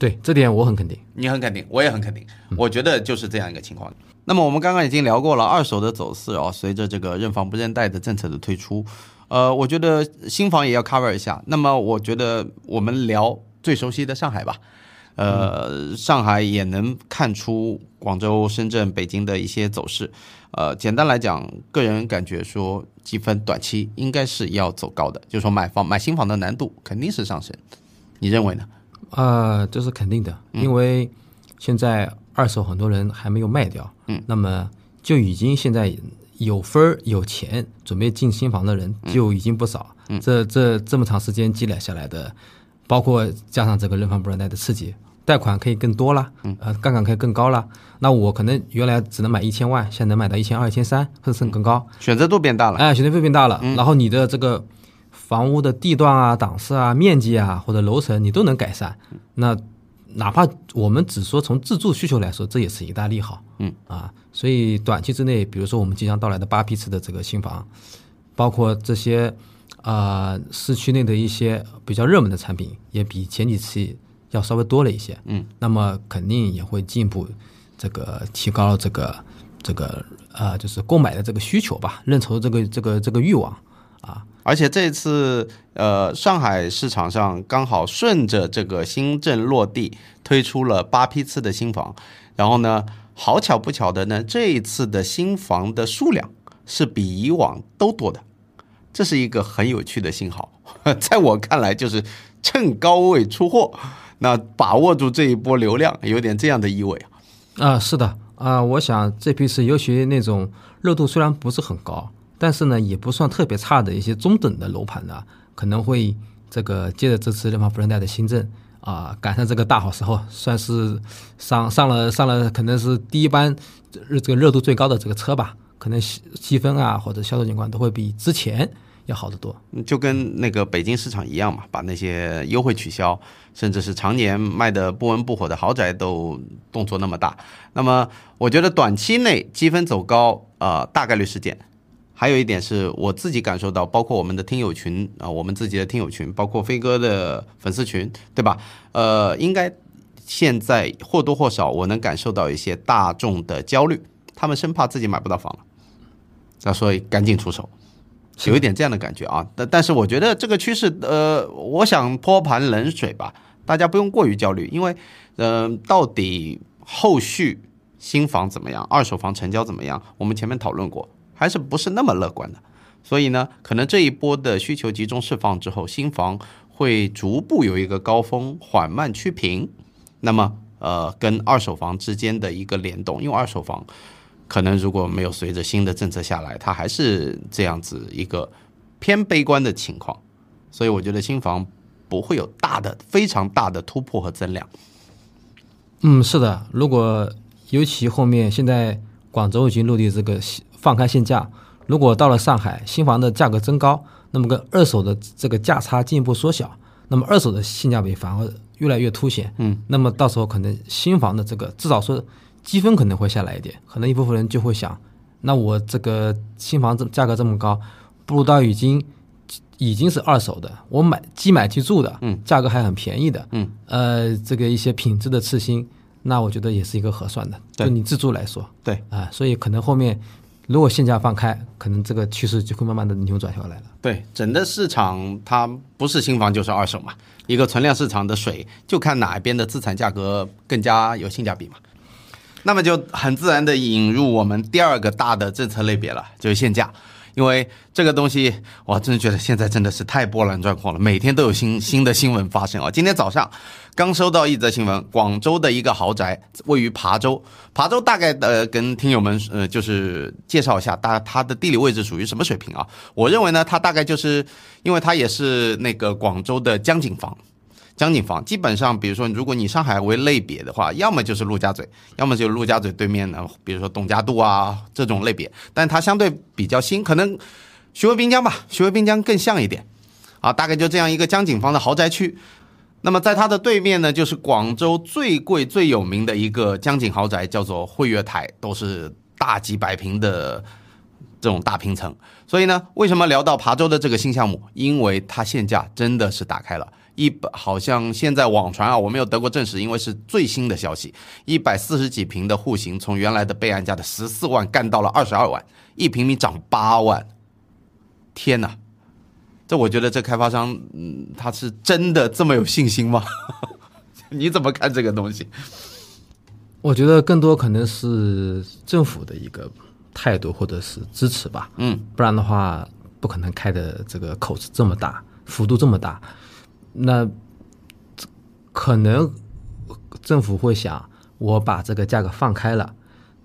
对这点我很肯定。你很肯定，我也很肯定，我觉得就是这样一个情况。那么我们刚刚已经聊过了二手的走势啊，随着这个认房不认贷的政策的推出，呃，我觉得新房也要 cover 一下。那么我觉得我们聊最熟悉的上海吧，呃，上海也能看出广州、深圳、北京的一些走势。呃，简单来讲，个人感觉说积分短期应该是要走高的，就是说买房买新房的难度肯定是上升。你认为呢？呃，这是肯定的，因为现在二手很多人还没有卖掉，嗯，那么就已经现在有分儿有钱准备进新房的人就已经不少，嗯，这这这么长时间积累下来的，包括加上这个认房不认贷的刺激，贷款可以更多了，嗯，呃，杠杆可以更高了，那我可能原来只能买一千万，现在能买到一千二、一千三，甚至更高，选择度变大了。哎，选择费变大了，然后你的这个房屋的地段啊、档次啊、面积啊或者楼层你都能改善，那哪怕我们只说从自住需求来说，这也是一大利好。嗯啊，所以短期之内，比如说我们即将到来的八批次的这个新房，包括这些啊、市区内的一些比较热门的产品，也比前几期要稍微多了一些。嗯，那么肯定也会进一步这个提高这个这个呃，就是购买的这个需求吧，认筹这个这个这个欲望啊。而且这次，呃，上海市场上刚好顺着这个新政落地，推出了八批次的新房。然后呢，好巧不巧的呢，这一次的新房的数量是比以往都多的，这是一个很有趣的信号。在我看来，就是趁高位出货，那把握住这一波流量，有点这样的意味啊。啊，是的啊，我想这批是尤其那种热度虽然不是很高，但是呢也不算特别差的一些中等的楼盘呢，可能会这个借着这次认房不认贷的新政啊，赶上这个大好时候，算是上上了上了，可能是第一班这这个热度最高的这个车吧，可能积积分啊或者销售情况都会比之前要好得多。就跟那个北京市场一样嘛，把那些优惠取消，甚至是常年卖的不温不火的豪宅都动作那么大。那么，我觉得短期内积分走高，呃，大概率事件。还有一点是我自己感受到，包括我们的听友群啊、我们自己的听友群，包括飞哥的粉丝群，对吧？呃，应该现在或多或少我能感受到一些大众的焦虑，他们生怕自己买不到房了，那所以赶紧出手。有一点这样的感觉啊，但但是我觉得这个趋势，呃，我想泼盆冷水吧，大家不用过于焦虑，因为，呃，到底后续新房怎么样，二手房成交怎么样，我们前面讨论过，还是不是那么乐观的，所以呢，可能这一波的需求集中释放之后，新房会逐步有一个高峰缓慢趋平，那么，呃，跟二手房之间的一个联动，因为二手房。可能如果没有随着新的政策下来，它还是这样子一个偏悲观的情况，所以我觉得新房不会有大的、非常大的突破和增量。嗯，是的，如果尤其后面现在广州已经落地这个放开限价，如果到了上海，新房的价格增高，那么跟二手的这个价差进一步缩小，那么二手的性价比反而越来越凸显。嗯，那么到时候可能新房的这个至少说积分可能会下来一点，可能一部分人就会想，那我这个新房这价格这么高，不如到已经已经是二手的，我买即买即住的，嗯，价格还很便宜的，嗯，呃，这个一些品质的次新，那我觉得也是一个合算的，对。就你自住来说，对。啊、所以可能后面如果限价放开，可能这个趋势就会慢慢的扭转下来了。对，整个市场它不是新房就是二手嘛，一个存量市场的水，就看哪一边的资产价格更加有性价比嘛。那么就很自然的引入我们第二个大的政策类别了，就是限价。因为这个东西，我真的觉得现在真的是太波澜壮阔了，每天都有新 新的新闻发生啊。今天早上刚收到一则新闻，广州的一个豪宅位于琶洲，琶洲大概呃跟听友们呃就是介绍一下，大它的地理位置属于什么水平啊？我认为呢，它大概就是因为它也是那个广州的江景房。江景房基本上，比如说，如果你上海为类别的话，要么就是陆家嘴，要么就是陆家嘴对面的，比如说董家渡啊这种类别，但它相对比较新，可能徐汇滨江吧，徐汇滨江更像一点啊，大概就这样一个江景房的豪宅区。那么在它的对面呢，就是广州最贵最有名的一个江景豪宅，叫做汇悦台，都是大几百平的这种大平层。所以呢，为什么聊到琶洲的这个新项目？因为它限价真的是打开了。一百好像现在网传啊，我没有得过证实，因为是最新的消息。一百四十几平的户型，从原来的备案价的十四万干到了二十二万，一平米涨八万。天哪！这我觉得这开发商，嗯，他是真的这么有信心吗？你怎么看这个东西？我觉得更多可能是政府的一个态度或者是支持吧，嗯，不然的话不可能开的这个口子这么大，幅度这么大。那这可能政府会想，我把这个价格放开了，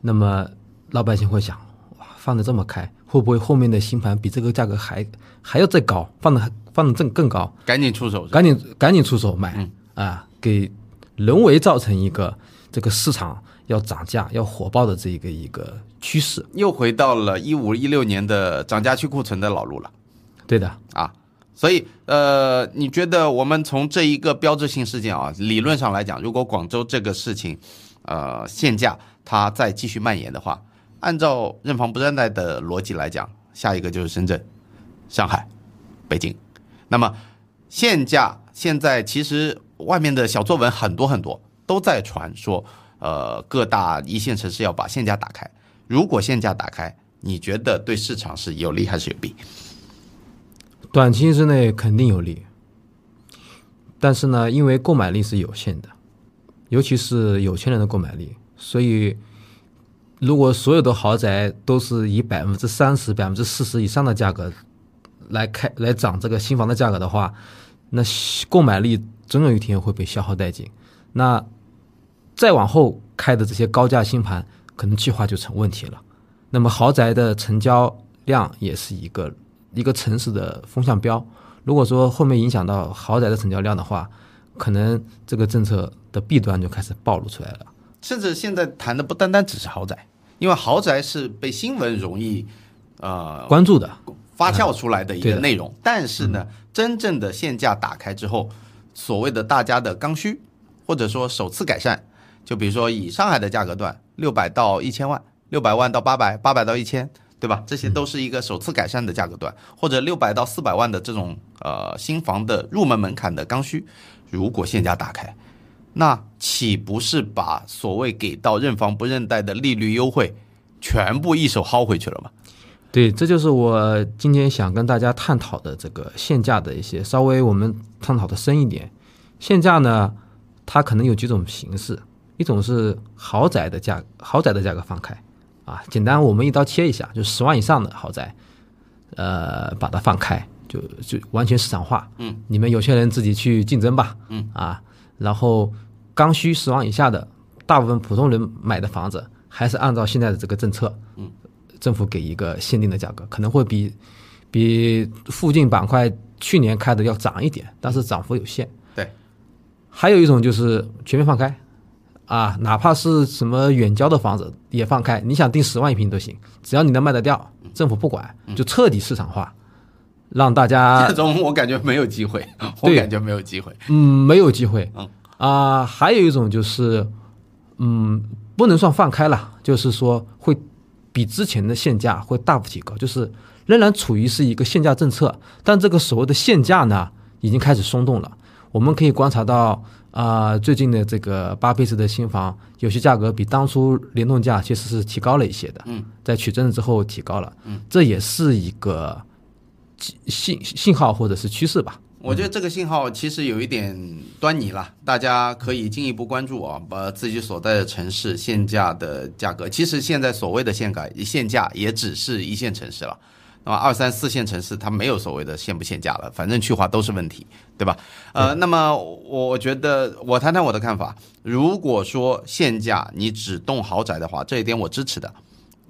那么老百姓会想，哇，放的这么开，会不会后面的新盘比这个价格还还要再高，放的放的更更高？赶紧出手，赶紧赶紧出手买、啊，给人为造成一个这个市场要涨价、要火爆的这一个一个趋势。又回到了一五一六年的涨价去库存的老路了。对的，啊。所以，呃，你觉得我们从这一个标志性事件啊，理论上来讲，如果广州这个事情，呃，限价它再继续蔓延的话，按照认房不认贷的逻辑来讲，下一个就是深圳、上海、北京。那么限价现在其实外面的小作文很多很多，都在传说，呃，各大一线城市要把限价打开。如果限价打开，你觉得对市场是有利还是有弊？短期之内肯定有利，但是呢，因为购买力是有限的，尤其是有钱人的购买力，所以如果所有的豪宅都是以百分之三十、百分之四十以上的价格来开来涨这个新房的价格的话，那购买力总有一天会被消耗殆尽。那再往后开的这些高价新盘，可能计划就成问题了。那么豪宅的成交量也是一个一个城市的风向标。如果说后面影响到豪宅的成交量的话，可能这个政策的弊端就开始暴露出来了。甚至现在谈的不单单只是豪宅，因为豪宅是被新闻容易呃关注的，发酵出来的一个内容。但是呢，真正的限价打开之后，所谓的大家的刚需，或者说首次改善，就比如说以上海的价格段，六百到一千万，六百万到八百，八百到一千。对吧？这些都是一个首次改善的价格段，或者六百到四百万的这种呃新房的入门门槛的刚需，如果限价打开，那岂不是把所谓给到认房不认贷的利率优惠，全部一手薅回去了吗？对，这就是我今天想跟大家探讨的这个限价的一些稍微我们探讨的深一点。限价呢，它可能有几种形式，一种是豪宅的价，豪宅的价格放开啊，简单我们一刀切一下，就十万以上的豪宅，呃，把它放开，就就完全市场化。嗯，你们有些人自己去竞争吧。嗯啊，然后刚需十万以下的，大部分普通人买的房子还是按照现在的这个政策，嗯，政府给一个限定的价格，可能会比比附近板块去年开的要涨一点，但是涨幅有限。对，还有一种就是全面放开，啊，哪怕是什么远郊的房子也放开，你想定十万一平都行，只要你能卖得掉，政府不管，就彻底市场化，让大家 这种我感觉没有机会，我感觉没有机会。嗯，没有机会。嗯啊、还有一种就是，嗯，不能算放开了，就是说会比之前的限价会大幅提高，就是仍然处于是一个限价政策，但这个所谓的限价呢，已经开始松动了。我们可以观察到，啊、最近的这个八配置的新房，有些价格比当初联动价其实是提高了一些的。嗯，在取证之后提高了。嗯，这也是一个信信号或者是趋势吧。我觉得这个信号其实有一点端倪了，大家可以进一步关注啊，把自己所在的城市限价的价格。其实现在所谓的限改限价也只是一线城市了，那么二三四线城市它没有所谓的限不限价了，反正去化都是问题，对吧？呃，那么我我觉得我谈谈我的看法，如果说限价你只动豪宅的话，这一点我支持的，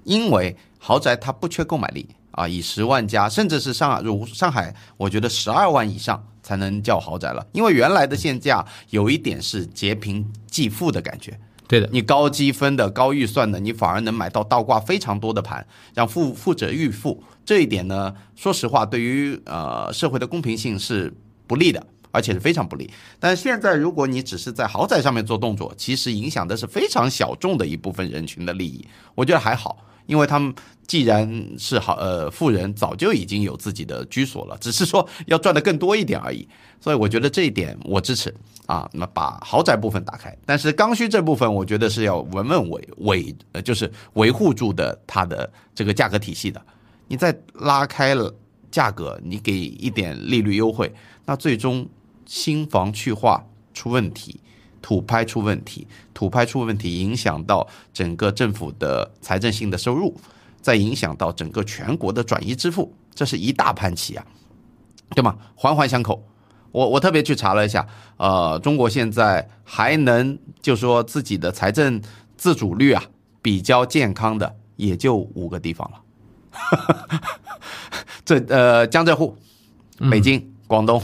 因为豪宅它不缺购买力啊，以十万加，甚至是上海，如上海，我觉得十二万以上才能叫豪宅了，因为原来的限价有一点是劫贫济富的感觉，对的，你高积分的、高预算的，你反而能买到倒挂非常多的盘，让富富者愈富。这一点呢，说实话，对于呃社会的公平性是不利的，而且是非常不利。但现在，如果你只是在豪宅上面做动作，其实影响的是非常小众的一部分人群的利益。我觉得还好，因为他们既然是好呃富人，早就已经有自己的居所了，只是说要赚的更多一点而已。所以我觉得这一点我支持啊，那把豪宅部分打开，但是刚需这部分我觉得是要稳稳维维呃，就是维护住的它的这个价格体系的。你再拉开了价格，你给一点利率优惠，那最终新房去化出问题，土拍出问题，土拍出问题影响到整个政府的财政性的收入，再影响到整个全国的转移支付，这是一大盘棋啊，对吗？环环相扣。我我特别去查了一下，呃，中国现在还能就说自己的财政自主率啊比较健康的也就五个地方了，这呃江浙沪、北京、广东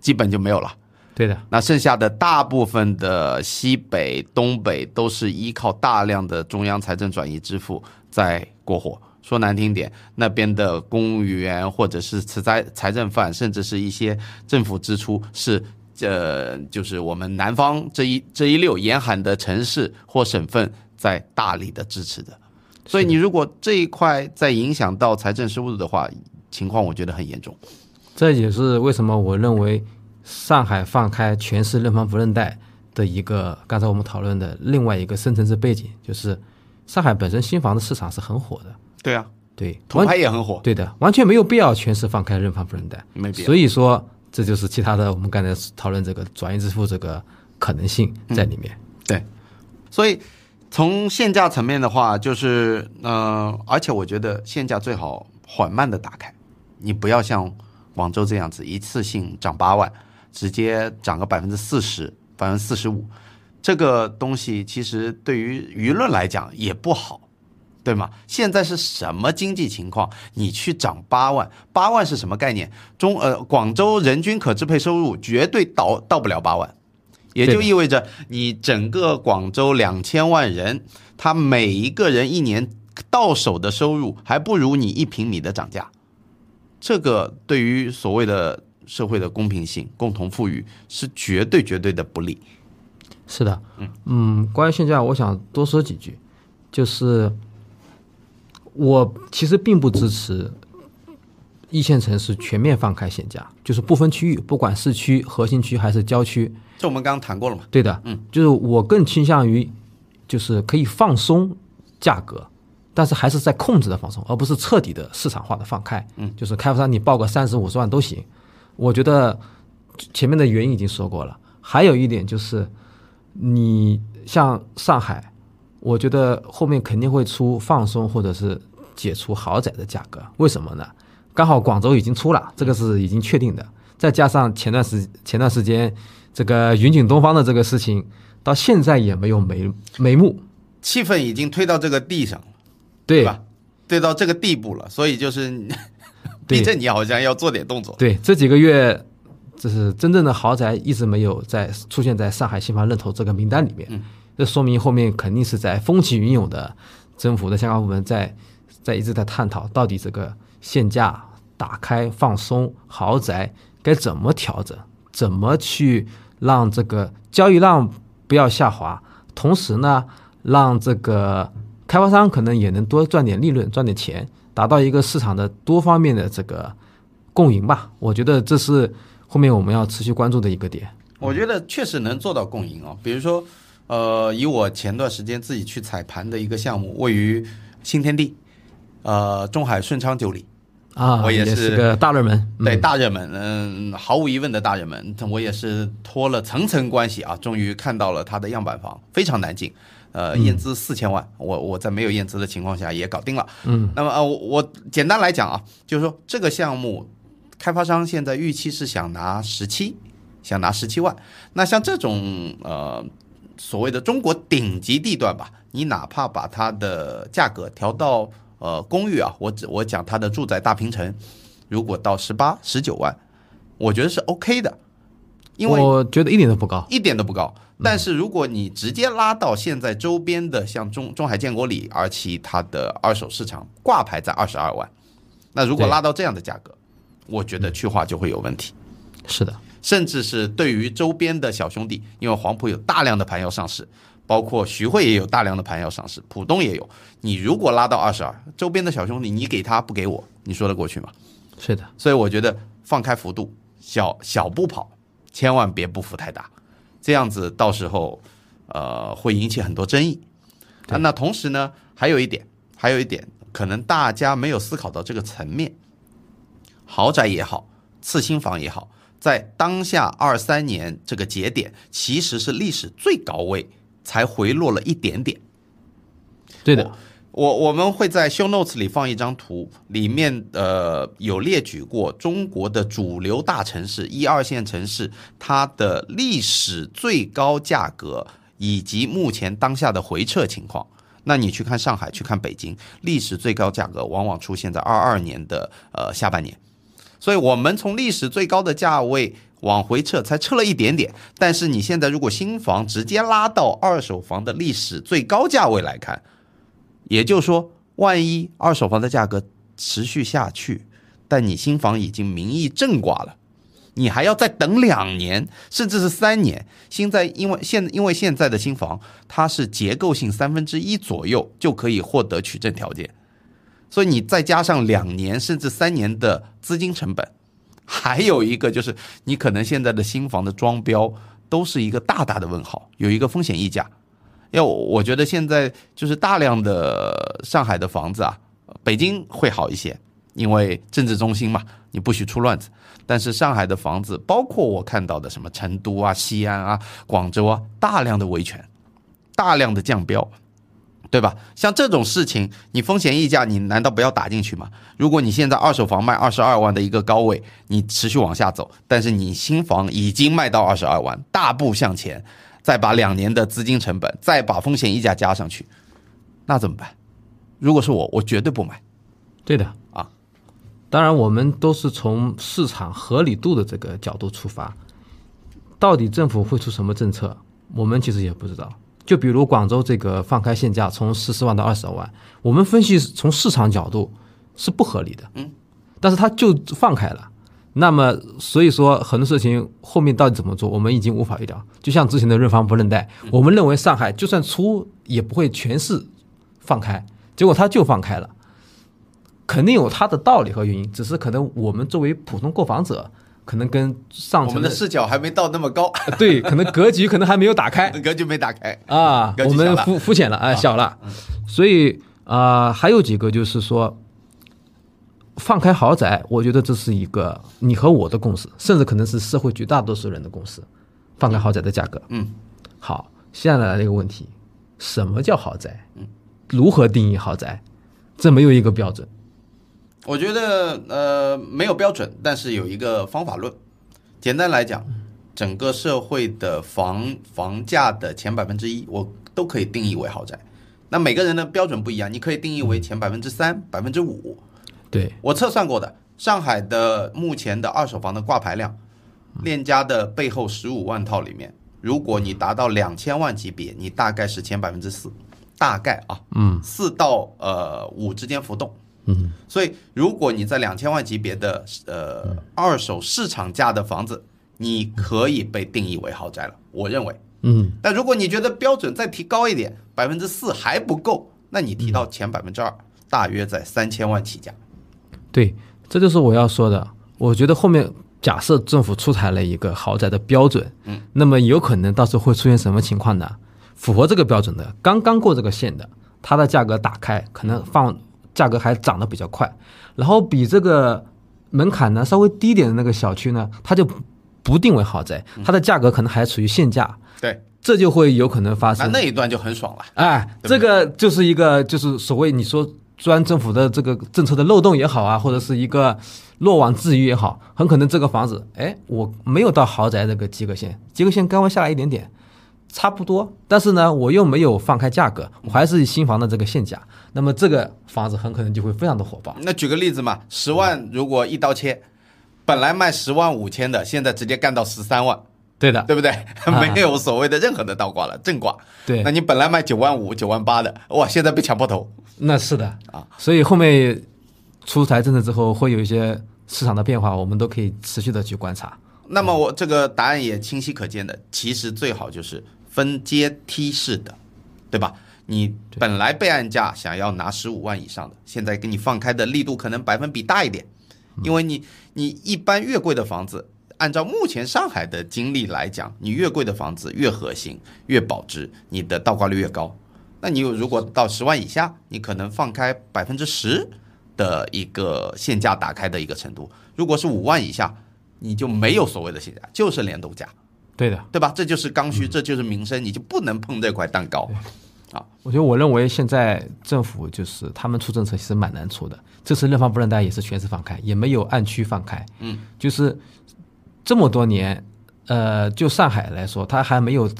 基本就没有了。对的，那剩下的大部分的西北、东北都是依靠大量的中央财政转移支付在过活。说难听点，那边的公务员或者是财财政犯，甚至是一些政府支出是。呃，就是我们南方这一这一溜沿海的城市或省份在大力的支持的，所以你如果这一块在影响到财政收入的话，情况我觉得很严重。这也是为什么我认为上海放开全市认房不认贷的一个，刚才我们讨论的另外一个深层次背景，就是上海本身新房的市场是很火的，对啊，对，土完拍也很火，对的，完全没有必要全市放开认房不认贷，没必要。所以说这就是其他的我们刚才讨论这个转移支付这个可能性在里面。对，所以从限价层面的话，就是呃，而且我觉得限价最好缓慢的打开，你不要像广州这样子一次性涨八万，直接涨个百分之四十、百分之四十五，这个东西其实对于舆论来讲也不好。对吗？现在是什么经济情况？你去涨八万，八万是什么概念？中呃，广州人均可支配收入绝对到到不了八万，也就意味着你整个广州两千万人，他每一个人一年到手的收入还不如你一平米的涨价，这个对于所谓的社会的公平性、共同富裕是绝对绝对的不利。是的，嗯，关于限价，我想多说几句，就是我其实并不支持一线城市全面放开限价，就是不分区域，不管市区、核心区还是郊区，这我们刚刚谈过了嘛？对的，嗯，就是我更倾向于就是可以放松价格，但是还是在控制的放松，而不是彻底的市场化的放开。嗯，就是开发商你报个三十五十万都行。我觉得前面的原因已经说过了，还有一点就是你像上海，我觉得后面肯定会出放松或者是解除豪宅的价格，为什么呢？刚好广州已经出了，这个是已经确定的。再加上前段时前段时间这个云锦东方的这个事情，到现在也没有眉眉目，气氛已经推到这个地上了，对吧？对到这个地步了，所以就是对逼着你好像要做点动作。对，这几个月，这是真正的豪宅一直没有在出现在上海新房认投这个名单里面。这说明后面肯定是在风起云涌的政府的相关部门在在一直在探讨到底这个限价、打开、放松豪宅该怎么调整，怎么去让这个交易量不要下滑，同时呢，让这个开发商可能也能多赚点利润、赚点钱，达到一个市场的多方面的这个共赢吧。我觉得这是后面我们要持续关注的一个点。我觉得确实能做到共赢哦。比如说，呃，以我前段时间自己去踩盘的一个项目，位于新天地，呃，中海顺昌九里，啊，我也是是个大热门，对嗯大热门，嗯，毫无疑问的大热门。我也是托了层层关系啊，终于看到了它的样板房，非常难进。呃，验资四千万，我我在没有验资的情况下也搞定了。嗯，那么呃，我我简单来讲啊，就是说这个项目开发商现在预期是想拿十七，想拿十七万。那像这种呃所谓的中国顶级地段吧，你哪怕把它的价格调到呃公寓啊，我只我讲它的住宅大平层，如果到十八、十九万，我觉得是 OK 的，因为我觉得一点都不高。一点都不高。但是如果你直接拉到现在周边的像中中海建国里、二期，它的二手市场挂牌在二十二万，那如果拉到这样的价格，我觉得去化就会有问题。是的，甚至是对于周边的小兄弟，因为黄埔有大量的盘要上市，包括徐汇也有大量的盘要上市，浦东也有。你如果拉到二十二，周边的小兄弟你给他不给我，你说得过去吗？是的，所以我觉得放开幅度，小小步跑，千万别步幅太大，这样子到时候呃会引起很多争议。啊，那同时呢，还有一点，还有一点，可能大家没有思考到这个层面，豪宅也好，次新房也好，在当下二三年这个节点，其实是历史最高位，才回落了一点点。对的，我我们会在 show notes 里放一张图，里面呃有列举过中国的主流大城市、一二线城市它的历史最高价格以及目前当下的回撤情况。那你去看上海，去看北京，历史最高价格往往出现在二二年的呃下半年，所以我们从历史最高的价位往回撤，才撤了一点点。但是你现在如果新房直接拉到二手房的历史最高价位来看，也就是说，万一二手房的价格持续下去，但你新房已经名义正挂了，你还要再等两年，甚至是三年。现在因为现因为现在的新房它是结构性三分之一左右就可以获得取证条件，所以你再加上两年甚至三年的资金成本，还有一个就是你可能现在的新房的装标都是一个大大的问号，有一个风险溢价。因为我觉得现在就是大量的上海的房子啊，北京会好一些，因为政治中心嘛，你不许出乱子。但是上海的房子，包括我看到的什么成都啊、西安啊、广州啊，大量的维权，大量的降标，对吧？像这种事情，你风险溢价，你难道不要打进去吗？如果你现在二手房卖二十二万的一个高位，你持续往下走，但是你新房已经卖到二十二万，大步向前。再把两年的资金成本，再把风险溢价加上去，那怎么办？如果是我，我绝对不买。对的啊。当然，我们都是从市场合理度的这个角度出发，到底政府会出什么政策，我们其实也不知道。就比如广州这个放开限价，从十四万到二十二万，我们分析从市场角度是不合理的，嗯，但是它就放开了。那么，所以说很多事情后面到底怎么做，我们已经无法预料。就像之前的认房不认贷，我们认为上海就算出也不会全市放开，结果它就放开了，肯定有它的道理和原因。只是可能我们作为普通购房者，可能跟上层我们的视角还没到那么高，对，可能格局可能还没有打开 格局没打开。啊，我们肤肤浅了啊，小了。所以啊、还有几个就是说。放开豪宅，我觉得这是一个你和我的共识，甚至可能是社会绝大多数人的共识。放开豪宅的价格，嗯，好，现在来了一个问题：什么叫豪宅？嗯，如何定义豪宅？这没有一个标准。我觉得呃没有标准，但是有一个方法论。简单来讲，整个社会的房房价的前百分之一，我都可以定义为豪宅。那每个人的标准不一样，你可以定义为前百分之三、百分之五。对，我测算过的，上海的目前的二手房的挂牌量，链家的背后十五万套里面，如果你达到两千万级别，你大概是前百分之四，大概啊，嗯，四到呃五之间浮动。嗯，所以如果你在两千万级别的呃二手市场价的房子，你可以被定义为豪宅了。我认为，嗯，但如果你觉得标准再提高一点，百分之四还不够，那你提到前百分之二，大约在三千万起价。对，这就是我要说的。我觉得后面假设政府出台了一个豪宅的标准，嗯，那么有可能到时候会出现什么情况呢？符合这个标准的，刚刚过这个线的，它的价格打开，可能放价格还涨得比较快，然后比这个门槛呢稍微低一点的那个小区呢，它就不定为豪宅，它的价格可能还处于限价，对，这就会有可能发生。那一段就很爽了。哎，对这个就是一个就是所谓你说钻政府的这个政策的漏洞也好啊，或者是一个落网之鱼也好，很可能这个房子，哎，我没有到豪宅这个及格线，及格线刚刚下来一点点，差不多，但是呢，我又没有放开价格，我还是以新房的这个现价，那么这个房子很可能就会非常的火爆。那举个例子嘛，十万如果一刀切，本来卖十万五千的，现在直接干到十三万，对的，对不对？没有所谓的任何的倒挂了，正挂。对那，你本来卖九万五、九万八的，哇，现在被抢破头。那是的啊，所以后面出台政策之后，会有一些市场的变化，我们都可以持续的去观察。那么我这个答案也清晰可见的，其实最好就是分阶梯式的，对吧？你本来备案价想要拿十五万以上的，现在给你放开的力度可能百分比大一点，因为你你一般越贵的房子，按照目前上海的经历来讲，你越贵的房子越核心越保值，你的倒挂率越高。那你如果到十万以下，你可能放开百分之十的一个限价打开的一个程度；如果是五万以下，你就没有所谓的限价，就是联动价，对的，对吧？这就是刚需，这就是民生，你就不能碰这块蛋糕。啊我觉得我认为现在政府就是他们出政策其实蛮难出的，这次认房不认贷也是全市放开，也没有按区放开。嗯，就是这么多年，呃，就上海来说，它还没有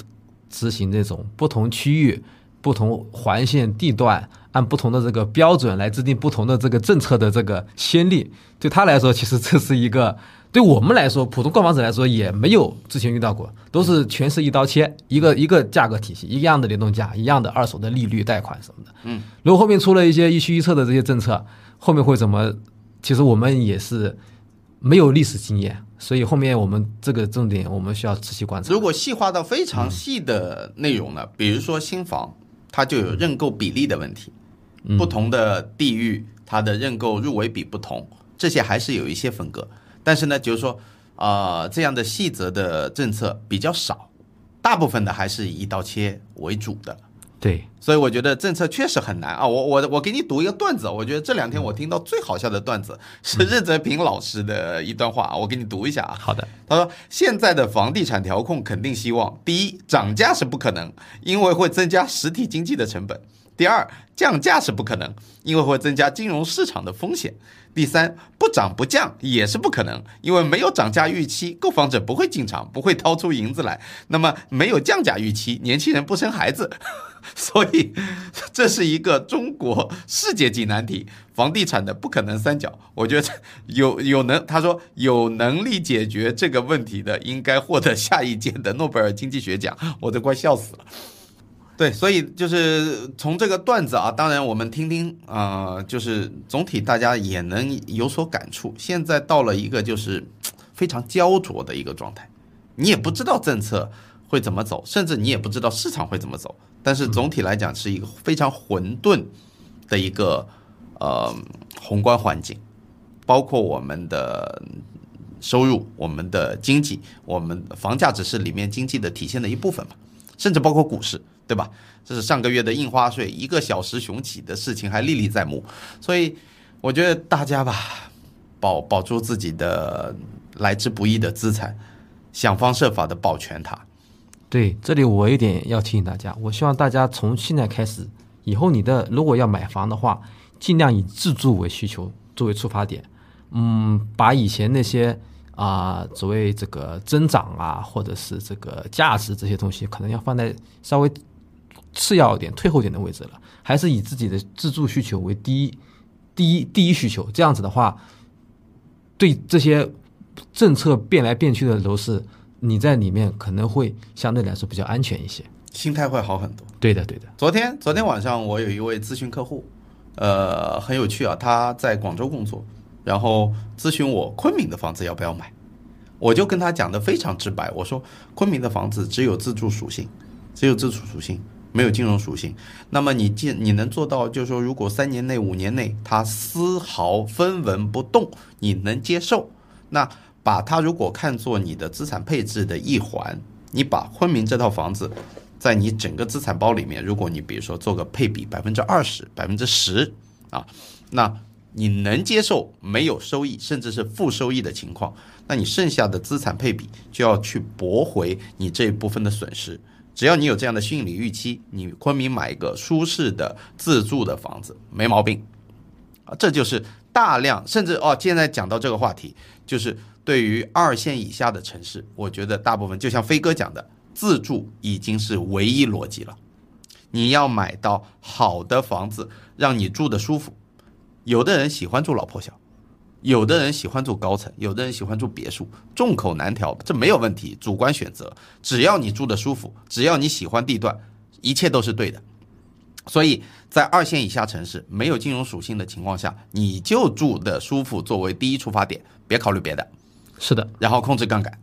执行这种不同区域、不同环线地段按不同的这个标准来制定不同的这个政策的这个先例。对他来说，其实这是一个对我们来说，普通购房者来说也没有之前遇到过，都是全是一刀切，一个一个价格体系，一样的联动价，一样的二手的利率、贷款什么的。嗯，如果后面出了一些一区一策的这些政策，后面会怎么？其实我们也是没有历史经验，所以后面我们这个重点我们需要仔细观察。如果细化到非常细的内容呢，比如说新房，它就有认购比例的问题，不同的地域它的认购入围比不同，这些还是有一些分割。但是呢，就是说，啊，这样的细则的政策比较少，大部分的还是以一刀切为主的。对，所以我觉得政策确实很难啊！我我我给你读一个段子，我觉得这两天我听到最好笑的段子是任泽平老师的一段话，我给你读一下啊。好的，他说：“现在的房地产调控肯定希望，第一，涨价是不可能，因为会增加实体经济的成本；第二，降价是不可能，因为会增加金融市场的风险；第三，不涨不降也是不可能，因为没有涨价预期，购房者不会进场，不会掏出银子来；那么没有降价预期，年轻人不生孩子。”所以，这是一个中国世界级难题，房地产的不可能三角。我觉得有有能，他说有能力解决这个问题的，应该获得下一届的诺贝尔经济学奖。我都快笑死了。对，所以就是从这个段子啊，当然我们听听啊、就是总体大家也能有所感触。现在到了一个就是非常焦灼的一个状态，你也不知道政策会怎么走，甚至你也不知道市场会怎么走。但是总体来讲是一个非常混沌的一个呃宏观环境，包括我们的收入、我们的经济、我们房价只是里面经济的体现的一部分嘛，甚至包括股市，对吧？这是上个月的印花税一个小时雄起的事情还历历在目，所以我觉得大家吧，保保住自己的来之不易的资产，想方设法的保全它。对，这里我有点要提醒大家，我希望大家从现在开始，以后你的如果要买房的话，尽量以自住为需求作为出发点，嗯，把以前那些啊、所谓这个增长啊，或者是这个价值这些东西，可能要放在稍微次要一点、退后点的位置了，还是以自己的自住需求为第一、第一、第一需求。这样子的话，对这些政策变来变去的楼市，你在里面可能会相对来说比较安全一些。心态会好很多。对的，对的。昨天昨天晚上我有一位咨询客户，呃，很有趣啊，他在广州工作，然后咨询我昆明的房子要不要买，我就跟他讲的非常直白，我说昆明的房子只有自住属性，只有自住属性，没有金融属性。那么你既你能做到，就是说如果三年内、五年内它丝毫分文不动，你能接受？那把它如果看作你的资产配置的一环，你把昆明这套房子。在你整个资产包里面，如果你比如说做个配比百分之二十、百分之十啊，那你能接受没有收益甚至是负收益的情况，那你剩下的资产配比就要去驳回你这一部分的损失。只要你有这样的心理预期，你昆明买一个舒适的自住的房子没毛病啊。这就是大量甚至哦，现在讲到这个话题，就是对于二线以下的城市，我觉得大部分就像飞哥讲的。自住已经是唯一逻辑了，你要买到好的房子，让你住的舒服。有的人喜欢住老破小，有的人喜欢住高层，有的人喜欢住别墅，众口难调，这没有问题，主观选择。只要你住的舒服，只要你喜欢地段，一切都是对的。所以在二线以下城市没有金融属性的情况下，你就住的舒服作为第一出发点，别考虑别的。是的，然后控制杠杆，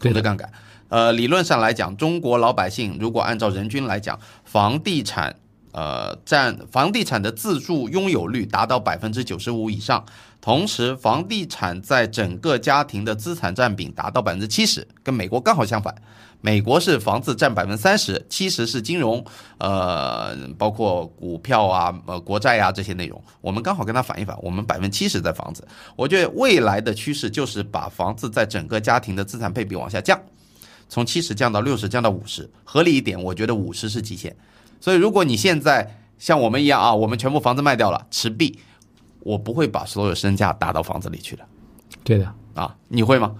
控制杠杆。呃，理论上来讲，中国老百姓如果按照人均来讲，房地产呃占房地产的自住拥有率达到百分之九十五以上，同时房地产在整个家庭的资产占比达到百分之七十，跟美国刚好相反。美国是房子占百分之三十，七十是金融，呃，包括股票啊、呃国债啊这些内容。我们刚好跟它反一反，我们百分之七十在房子。我觉得未来的趋势就是把房子在整个家庭的资产配比往下降。从七十降到六十，降到五十，合理一点，我觉得五十是极限。所以，如果你现在像我们一样啊，我们全部房子卖掉了，持币，我不会把所有身价打到房子里去的。对的啊，你会吗？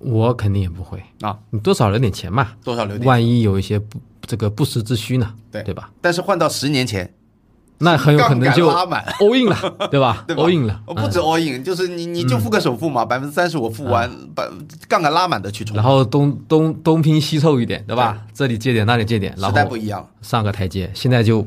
我肯定也不会啊，你多少留点钱嘛，多少留点，万一有一些不这个不时之需呢？对对吧？但是换到十年前。那很有可能就拉满 all in 了，对吧？对，all in 了，不止 all in，就是你你就付个首付嘛，百分之三十我付完，把杠杆拉满的去冲，然后东东东拼西凑一点，对吧？这里借点，那里借点，然后时代不一样，上个台阶。现在就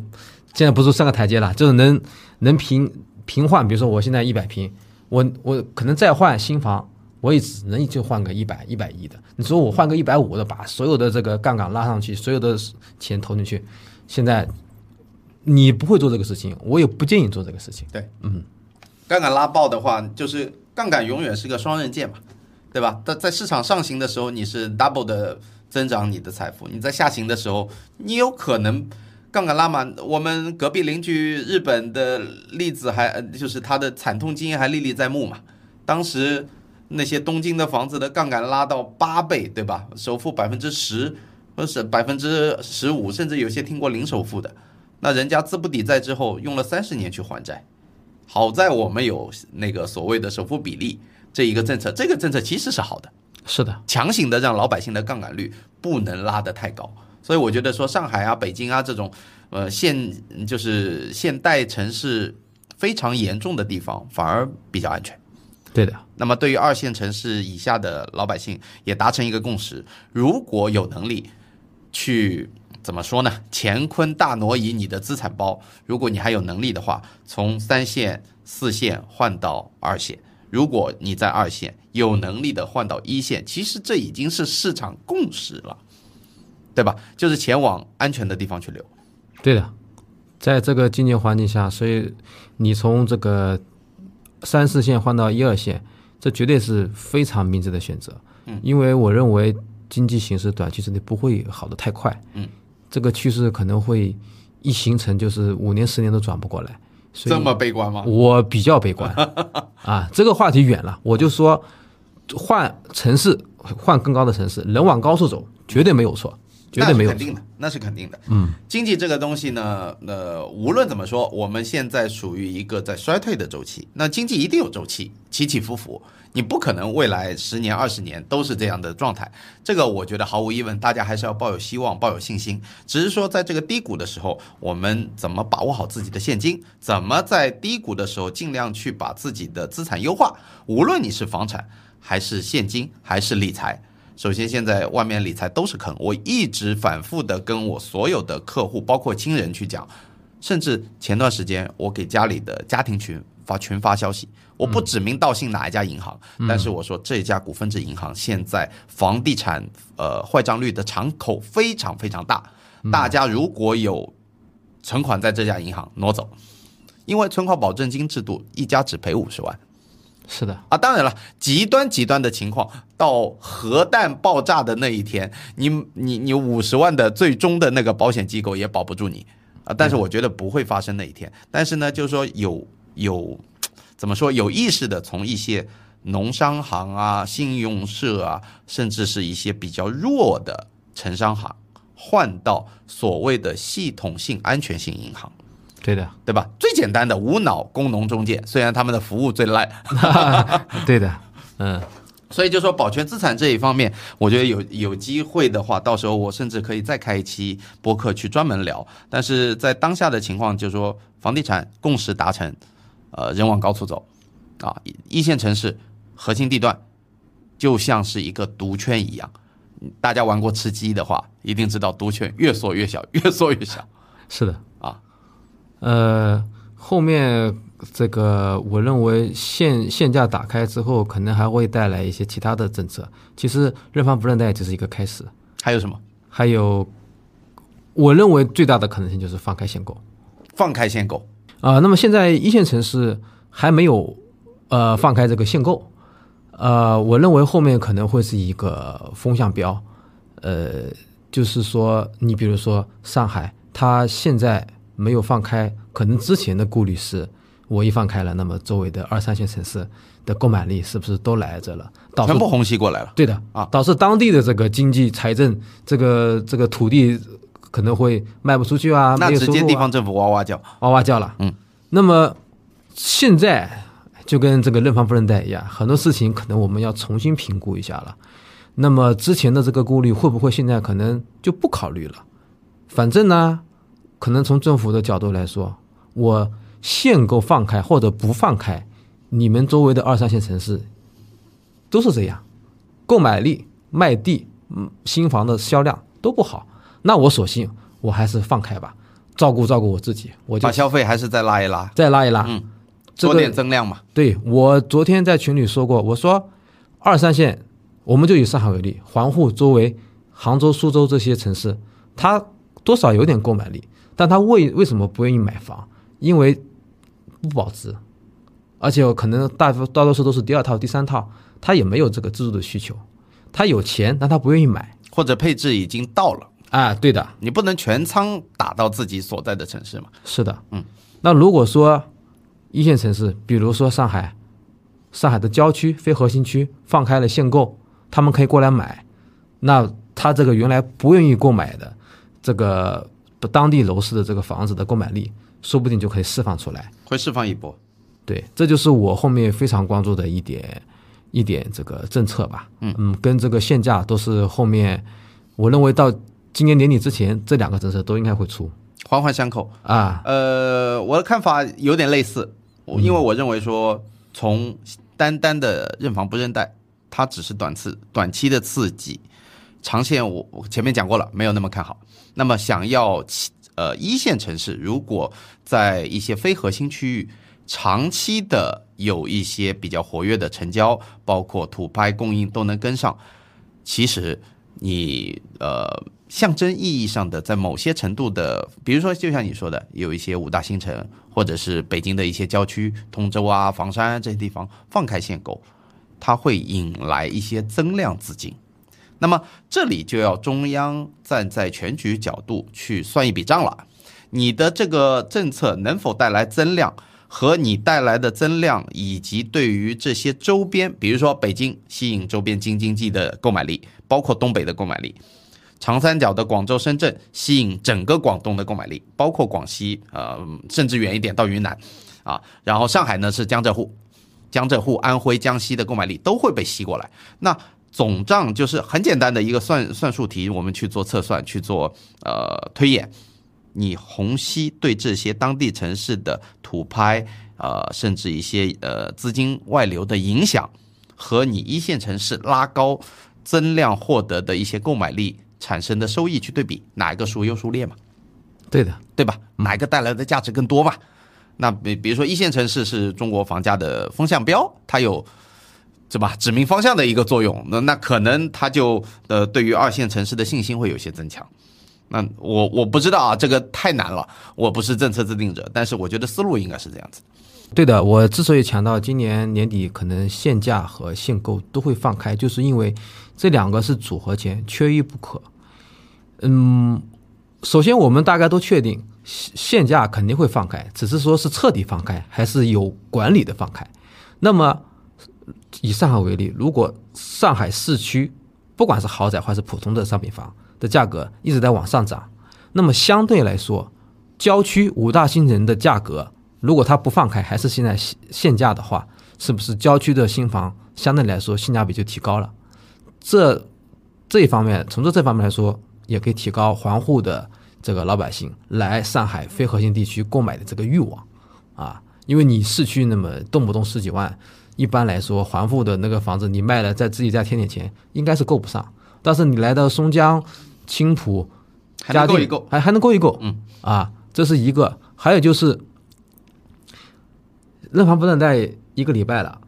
现在不是上个台阶了，就是能能平平换。比如说我现在一百平，我我可能再换新房，我也只能就换个一百一百一的。你说我换个一百五的，把所有的这个杠杆拉上去，所有的钱投进去，现在。你不会做这个事情，我也不建议做这个事情。对，嗯，杠杆拉爆的话，就是杠杆永远是个双刃剑嘛，对吧？在在市场上行的时候，你是 double 的增长你的财富；你在下行的时候，你有可能杠杆拉满。我们隔壁邻居日本的例子还就是他的惨痛经验还历历在目嘛。当时那些东京的房子的杠杆拉到八倍，对吧？首付百分之十，或是百分之十五，甚至有些听过零首付的。那人家资不抵债之后，用了三十年去还债，好在我们有那个所谓的首付比例这一个政策，这个政策其实是好的，是的，强行的让老百姓的杠杆率不能拉得太高，所以我觉得说上海啊、北京啊这种呃现就是现代城市非常严重的地方，反而比较安全。对的。那么对于二线城市以下的老百姓，也达成一个共识：如果有能力去。怎么说呢？乾坤大挪移你的资产包，如果你还有能力的话，从三线、四线换到二线；如果你在二线有能力的换到一线，其实这已经是市场共识了，对吧？就是钱往安全的地方去流。对的，在这个经济环境下，所以你从这个三四线换到一二线，这绝对是非常明智的选择。嗯，因为我认为经济形势短期之内不会好的太快。嗯。这个趋势可能会一形成，就是五年、十年都转不过来。这么悲观吗？我比较悲观 啊，这个话题远了。我就说，换城市，换更高的城市，人往高处走，绝对没有错。绝对没有肯定的，那是肯定的。嗯，经济这个东西呢，呃，无论怎么说，我们现在属于一个在衰退的周期。那经济一定有周期，起起伏伏，你不可能未来十年、二十年都是这样的状态。这个我觉得毫无疑问，大家还是要抱有希望，抱有信心。只是说，在这个低谷的时候，我们怎么把握好自己的现金？怎么在低谷的时候尽量去把自己的资产优化？无论你是房产，还是现金，还是理财。首先现在外面理财都是坑，我一直反复的跟我所有的客户，包括亲人去讲，甚至前段时间我给家里的家庭群发群发消息，我不指名道姓哪一家银行，但是我说这家股份制银行现在房地产呃坏账率的敞口非常非常大，大家如果有存款在这家银行挪走，因为存款保证金制度，一家只赔五十万。是的，啊，当然了，极端极端的情况，到核弹爆炸的那一天，你你你五十万的最终的那个保险机构也保不住你啊。但是我觉得不会发生那一天。但是呢，就是说有有怎么说有意识的从一些农商行啊、信用社啊，甚至是一些比较弱的城商行，换到所谓的系统性安全性银行。对的，对吧？最简单的无脑工农中介，虽然他们的服务最烂，对的，嗯，所以就说保全资产这一方面，我觉得有有机会的话，到时候我甚至可以再开一期播客去专门聊。但是在当下的情况，就是说房地产共识达成，呃，人往高处走，啊，一线城市核心地段就像是一个毒圈一样。大家玩过吃鸡的话，一定知道毒圈越缩越小，越缩越小。是的啊，呃，后面这个我认为限限价打开之后，可能还会带来一些其他的政策。其实认房不认贷只是一个开始，还有什么？还有我认为最大的可能性就是放开限购。放开限购，啊、那么现在一线城市还没有呃放开这个限购，呃，我认为后面可能会是一个风向标，呃，就是说你比如说上海，它现在没有放开，可能之前的顾虑是，我一放开了，那么周围的二三线城市的购买力是不是都来着了？导致全部虹吸过来了。对的啊导致当地的这个经济、财政、这个这个土地可能会卖不出去啊，那直接地方政府哇哇叫，哇哇叫了。嗯，那么现在就跟这个认房不认贷一样，很多事情可能我们要重新评估一下了。那么之前的这个顾虑会不会现在可能就不考虑了？反正呢，可能从政府的角度来说，我限购放开或者不放开，你们周围的二三线城市都是这样，购买力、卖地、嗯新房的销量都不好，那我索性我还是放开吧，照顾照顾我自己，我就把消费还是再拉一拉，再拉一拉。嗯，这个多点增量嘛。对我昨天在群里说过，我说二三线，我们就以上海为例，环沪周围、杭州、苏州这些城市，它多少有点购买力，但他为为什么不愿意买房？因为不保值，而且可能大大多数都是第二套、第三套，他也没有这个自住的需求，他有钱，但他不愿意买。或者配置已经到了，啊，对的，你不能全仓打到自己所在的城市嘛。是的，嗯，那如果说一线城市，比如说上海，上海的郊区、非核心区放开了限购，他们可以过来买，那他这个原来不愿意购买的这个当地楼市的这个房子的购买力，说不定就可以释放出来。会释放一波。对，这就是我后面非常关注的一点一点这个政策吧。嗯跟这个限价都是后面我认为到今年年底之前，这两个政策都应该会出环环相扣。啊。呃，我的看法有点类似，因为我认为说，从单单的认房不认贷，它只是短次短期的刺激，长线我我前面讲过了，没有那么看好。那么想要呃一线城市，如果在一些非核心区域长期的有一些比较活跃的成交，包括土拍供应都能跟上，其实你呃象征意义上的，在某些程度的，比如说就像你说的，有一些五大新城，或者是北京的一些郊区，通州啊、房山这些地方放开限购，它会引来一些增量资金。那么这里就要中央站在全局角度去算一笔账了，你的这个政策能否带来增量？和你带来的增量，以及对于这些周边，比如说北京吸引周边京津冀的购买力，包括东北的购买力；长三角的广州、深圳吸引整个广东的购买力，包括广西，呃，甚至远一点到云南，啊，然后上海呢是江浙沪，江浙沪、安徽、江西的购买力都会被吸过来。那总账就是很简单的一个算算术题，我们去做测算，去做呃推演。你虹吸对这些当地城市的土拍，呃，甚至一些呃资金外流的影响，和你一线城市拉高增量获得的一些购买力产生的收益去对比，哪一个孰优孰劣嘛？对的，对吧？哪一个带来的价值更多嘛？那比比如说一线城市是中国房价的风向标，它有。是吧？指明方向的一个作用，那那可能它就呃，对于二线城市的信心会有些增强。那我我不知道啊，这个太难了，我不是政策制定者，但是我觉得思路应该是这样子。对的，我之所以强调今年年底可能限价和限购都会放开，就是因为这两个是组合拳，缺一不可。嗯，首先我们大概都确定限价肯定会放开，只是说是彻底放开还是有管理的放开。那么以上海为例，如果上海市区不管是豪宅还是普通的商品房的价格一直在往上涨，那么相对来说，郊区五大新城的价格，如果它不放开，还是现在限价的话，是不是郊区的新房相对来说性价比就提高了？这这一方面，从这这方面来说，也可以提高环沪的这个老百姓来上海非核心地区购买的这个欲望啊，因为你市区那么动不动十几万。一般来说，环沪的那个房子你卖了，再自己再添点钱，应该是够不上。但是你来到松江、青浦、嘉定，还还能够一够。嗯，啊，这是一个。还有就是，认房不认贷一个礼拜了，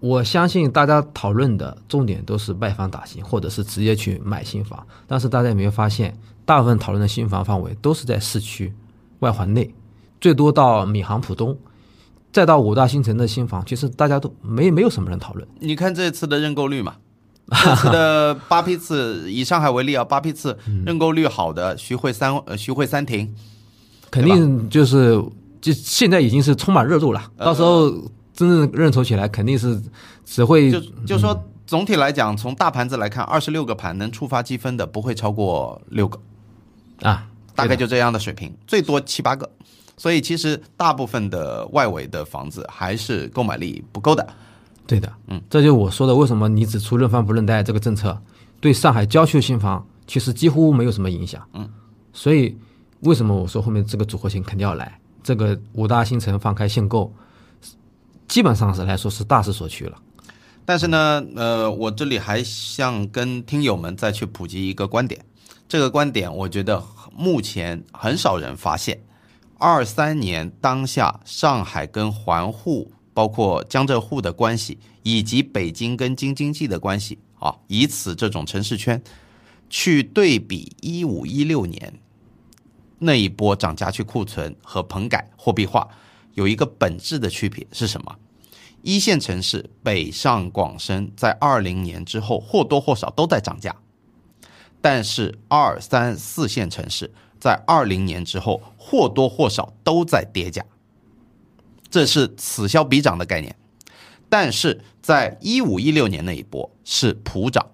我相信大家讨论的重点都是卖房打新，或者是直接去买新房。但是大家有没有发现，大部分讨论的新房范围都是在市区、外环内，最多到闵行浦东。再到五大新城的新房，其实大家都没没有什么人讨论。你看这次的认购率嘛，这次的八批次，以上海为例啊，八批次认购率好的，徐汇三呃徐汇三亭，肯定就是就现在已经是充满热度了。到时候真正认筹起来，肯定是只会就就说总体来讲，从大盘子来看，二十六个盘能触发积分的不会超过六个啊，大概就这样的水平，最多七八个。所以其实大部分的外围的房子还是购买力不够的，对的，嗯，这就是我说的，为什么你只出认房不认贷这个政策，对上海郊区的新房其实几乎没有什么影响，嗯，所以为什么我说后面这个组合型肯定要来，这个五大新城放开限购，基本上是来说是大势所趋了。但是呢，呃，我这里还想跟听友们再去普及一个观点，这个观点我觉得目前很少人发现。二三年当下，上海跟环沪，包括江浙沪的关系，以及北京跟京津冀的关系啊，以此这种城市圈去对比一五一六年那一波涨价去库存和棚改货币化，有一个本质的区别是什么？一线城市北上广深在二零年之后或多或少都在涨价，但是二三四线城市。在二零年之后，或多或少都在跌价，这是此消彼长的概念。但是在一五一六年那一波是普涨，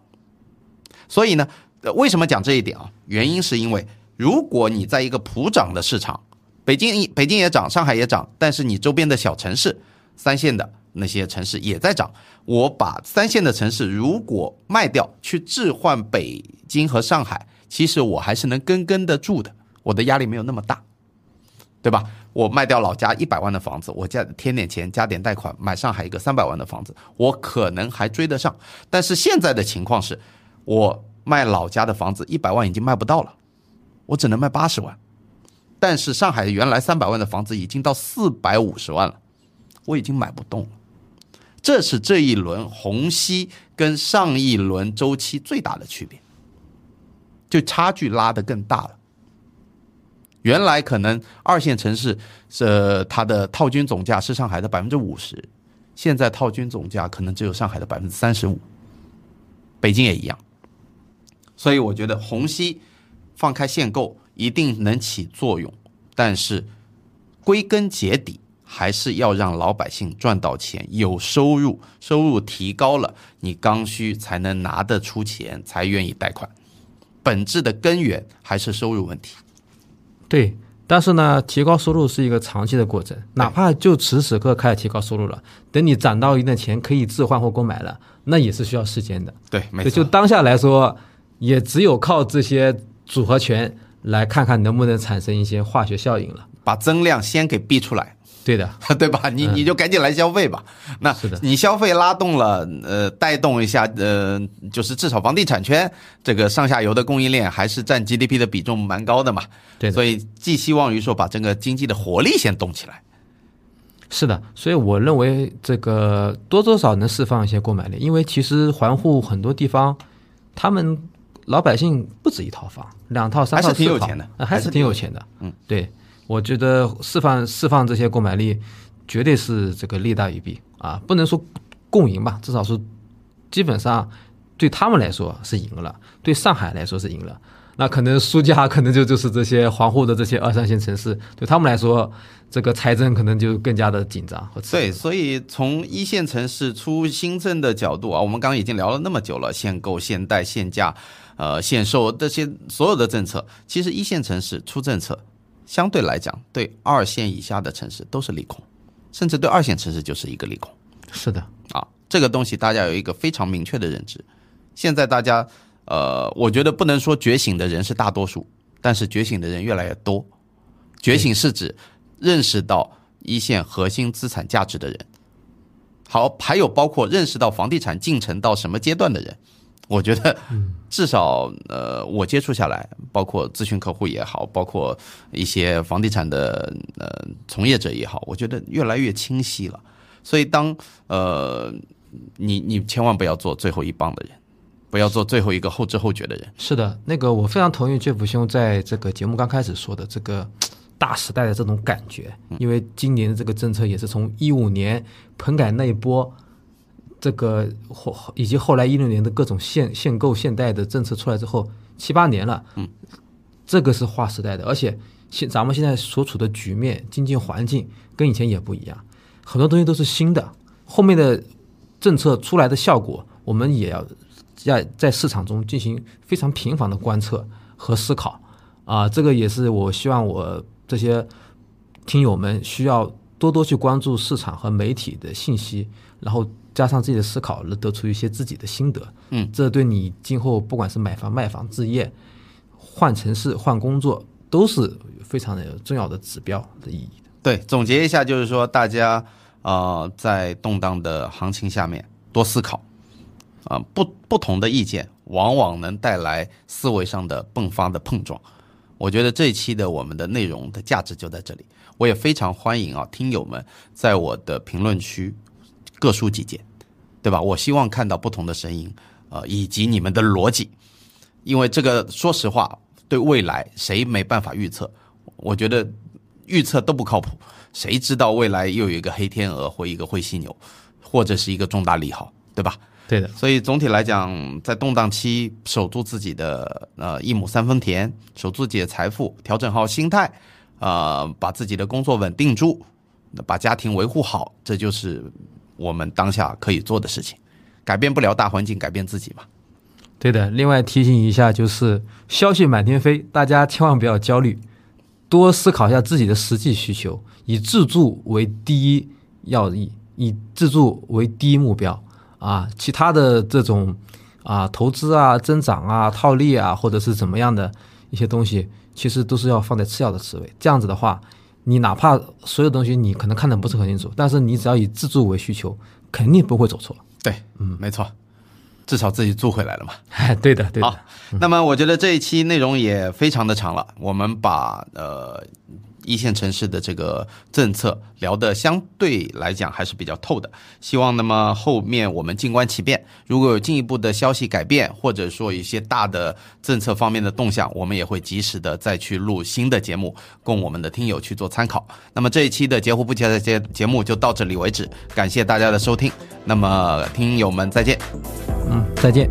所以呢，为什么讲这一点啊？原因是因为，如果你在一个普涨的市场，北京北京也涨，上海也涨，但是你周边的小城市、三线的那些城市也在涨，我把三线的城市如果卖掉去置换北京和上海，其实我还是能跟跟得住的。我的压力没有那么大，对吧？我卖掉老家一百万的房子，我加添点钱，加点贷款买上海一个三百万的房子，我可能还追得上。但是现在的情况是，我卖老家的房子一百万已经卖不到了，我只能卖八十万。但是上海原来三百万的房子已经到四百五十万了，我已经买不动了。这是这一轮虹吸跟上一轮周期最大的区别，就差距拉得更大了。原来可能二线城市是它的套均总价是上海的百分之五十，现在套均总价可能只有上海的百分之三十五，北京也一样。所以我觉得虹吸放开限购一定能起作用，但是归根结底还是要让老百姓赚到钱，有收入，收入提高了，你刚需才能拿得出钱，才愿意贷款。本质的根源还是收入问题。对，但是呢，提高收入是一个长期的过程，哪怕就此时刻开始提高收入了，等你攒到一定的钱可以置换或购买了，那也是需要时间的。对，没错。就当下来说，也只有靠这些组合拳来看看能不能产生一些化学效应了。把增量先给逼出来。对的，对吧？你你就赶紧来消费吧。那是的你消费拉动了，呃，带动一下，呃，就是至少房地产圈这个上下游的供应链还是占 GDP 的比重蛮高的嘛。对所以寄希望于说把整个经济的活力先动起来。是的，所以我认为这个多多少能释放一些购买力，因为其实环沪很多地方，他们老百姓不止一套房，两套、三套、还是挺有四套钱的呃还是挺有钱的。嗯，对，我觉得释放释放这些购买力，绝对是这个利大于弊啊，不能说共赢吧，至少是基本上对他们来说是赢了，对上海来说是赢了。那可能输家可能就就是这些环沪的这些二三线城市，对他们来说，这个财政可能就更加的紧张和对，所以从一线城市出新政的角度啊，我们刚刚已经聊了那么久了，限购、限贷、限价、呃限售这些所有的政策，其实一线城市出政策，相对来讲对二线以下的城市都是利空，甚至对二线城市就是一个利空。是的，啊，这个东西大家有一个非常明确的认知。现在大家，呃，我觉得不能说觉醒的人是大多数，但是觉醒的人越来越多。觉醒是指认识到一线核心资产价值的人，好，还有包括认识到房地产进程到什么阶段的人。我觉得，至少呃，我接触下来，包括咨询客户也好，包括一些房地产的呃从业者也好，我觉得越来越清晰了。所以当呃，你你千万不要做最后一棒的人，不要做最后一个后知后觉的人。是的，那个我非常同意 Jeff 兄在这个节目刚开始说的这个大时代的这种感觉，因为今年的这个政策也是从一五年棚改那一波，这个后以及后来一六年的各种限限购限贷的政策出来之后，七八年了，嗯，这个是划时代的，而且现咱们现在所处的局面、经济环境跟以前也不一样，很多东西都是新的，后面的政策出来的效果，我们也要在在市场中进行非常频繁的观测和思考。啊，这个也是我希望我这些听友们需要多多去关注市场和媒体的信息，然后加上自己的思考，得出一些自己的心得。嗯，这对你今后不管是买房、卖房、置业、换城市、换工作，都是非常的重要的指标的意义的。对，总结一下就是说，大家呃在动荡的行情下面多思考，啊、不不同的意见往往能带来思维上的迸发的碰撞。我觉得这一期的我们的内容的价值就在这里。我也非常欢迎啊，听友们在我的评论区各抒己见，对吧？我希望看到不同的声音，呃，以及你们的逻辑，因为这个说实话，对未来谁没办法预测？我觉得预测都不靠谱，谁知道未来又有一个黑天鹅或一个灰犀牛，或者是一个重大利好，对吧？对的，所以总体来讲，在动荡期守住自己的呃一亩三分田，守住自己的财富，调整好心态，呃，把自己的工作稳定住，把家庭维护好，这就是我们当下可以做的事情。改变不了大环境，改变自己嘛。对的。另外提醒一下，就是消息满天飞，大家千万不要焦虑，多思考一下自己的实际需求，以自助为第一要义，以自助为第一目标啊。其他的这种啊投资啊、增长啊、套利啊，或者是怎么样的一些东西，其实都是要放在次要的职位。这样子的话，你哪怕所有东西你可能看的不是很清楚，但是你只要以自助为需求，肯定不会走错。对，嗯，没错，至少自己住回来了嘛。哎，对的，对的。好，那么我觉得这一期内容也非常的长了，我们把呃一线城市的这个政策聊得相对来讲还是比较透的。希望那么后面我们静观其变，如果有进一步的消息改变，或者说一些大的政策方面的动向，我们也会及时的再去录新的节目，供我们的听友去做参考。那么这一期的截胡不截的节节目就到这里为止，感谢大家的收听。那么听友们再见。嗯，再见。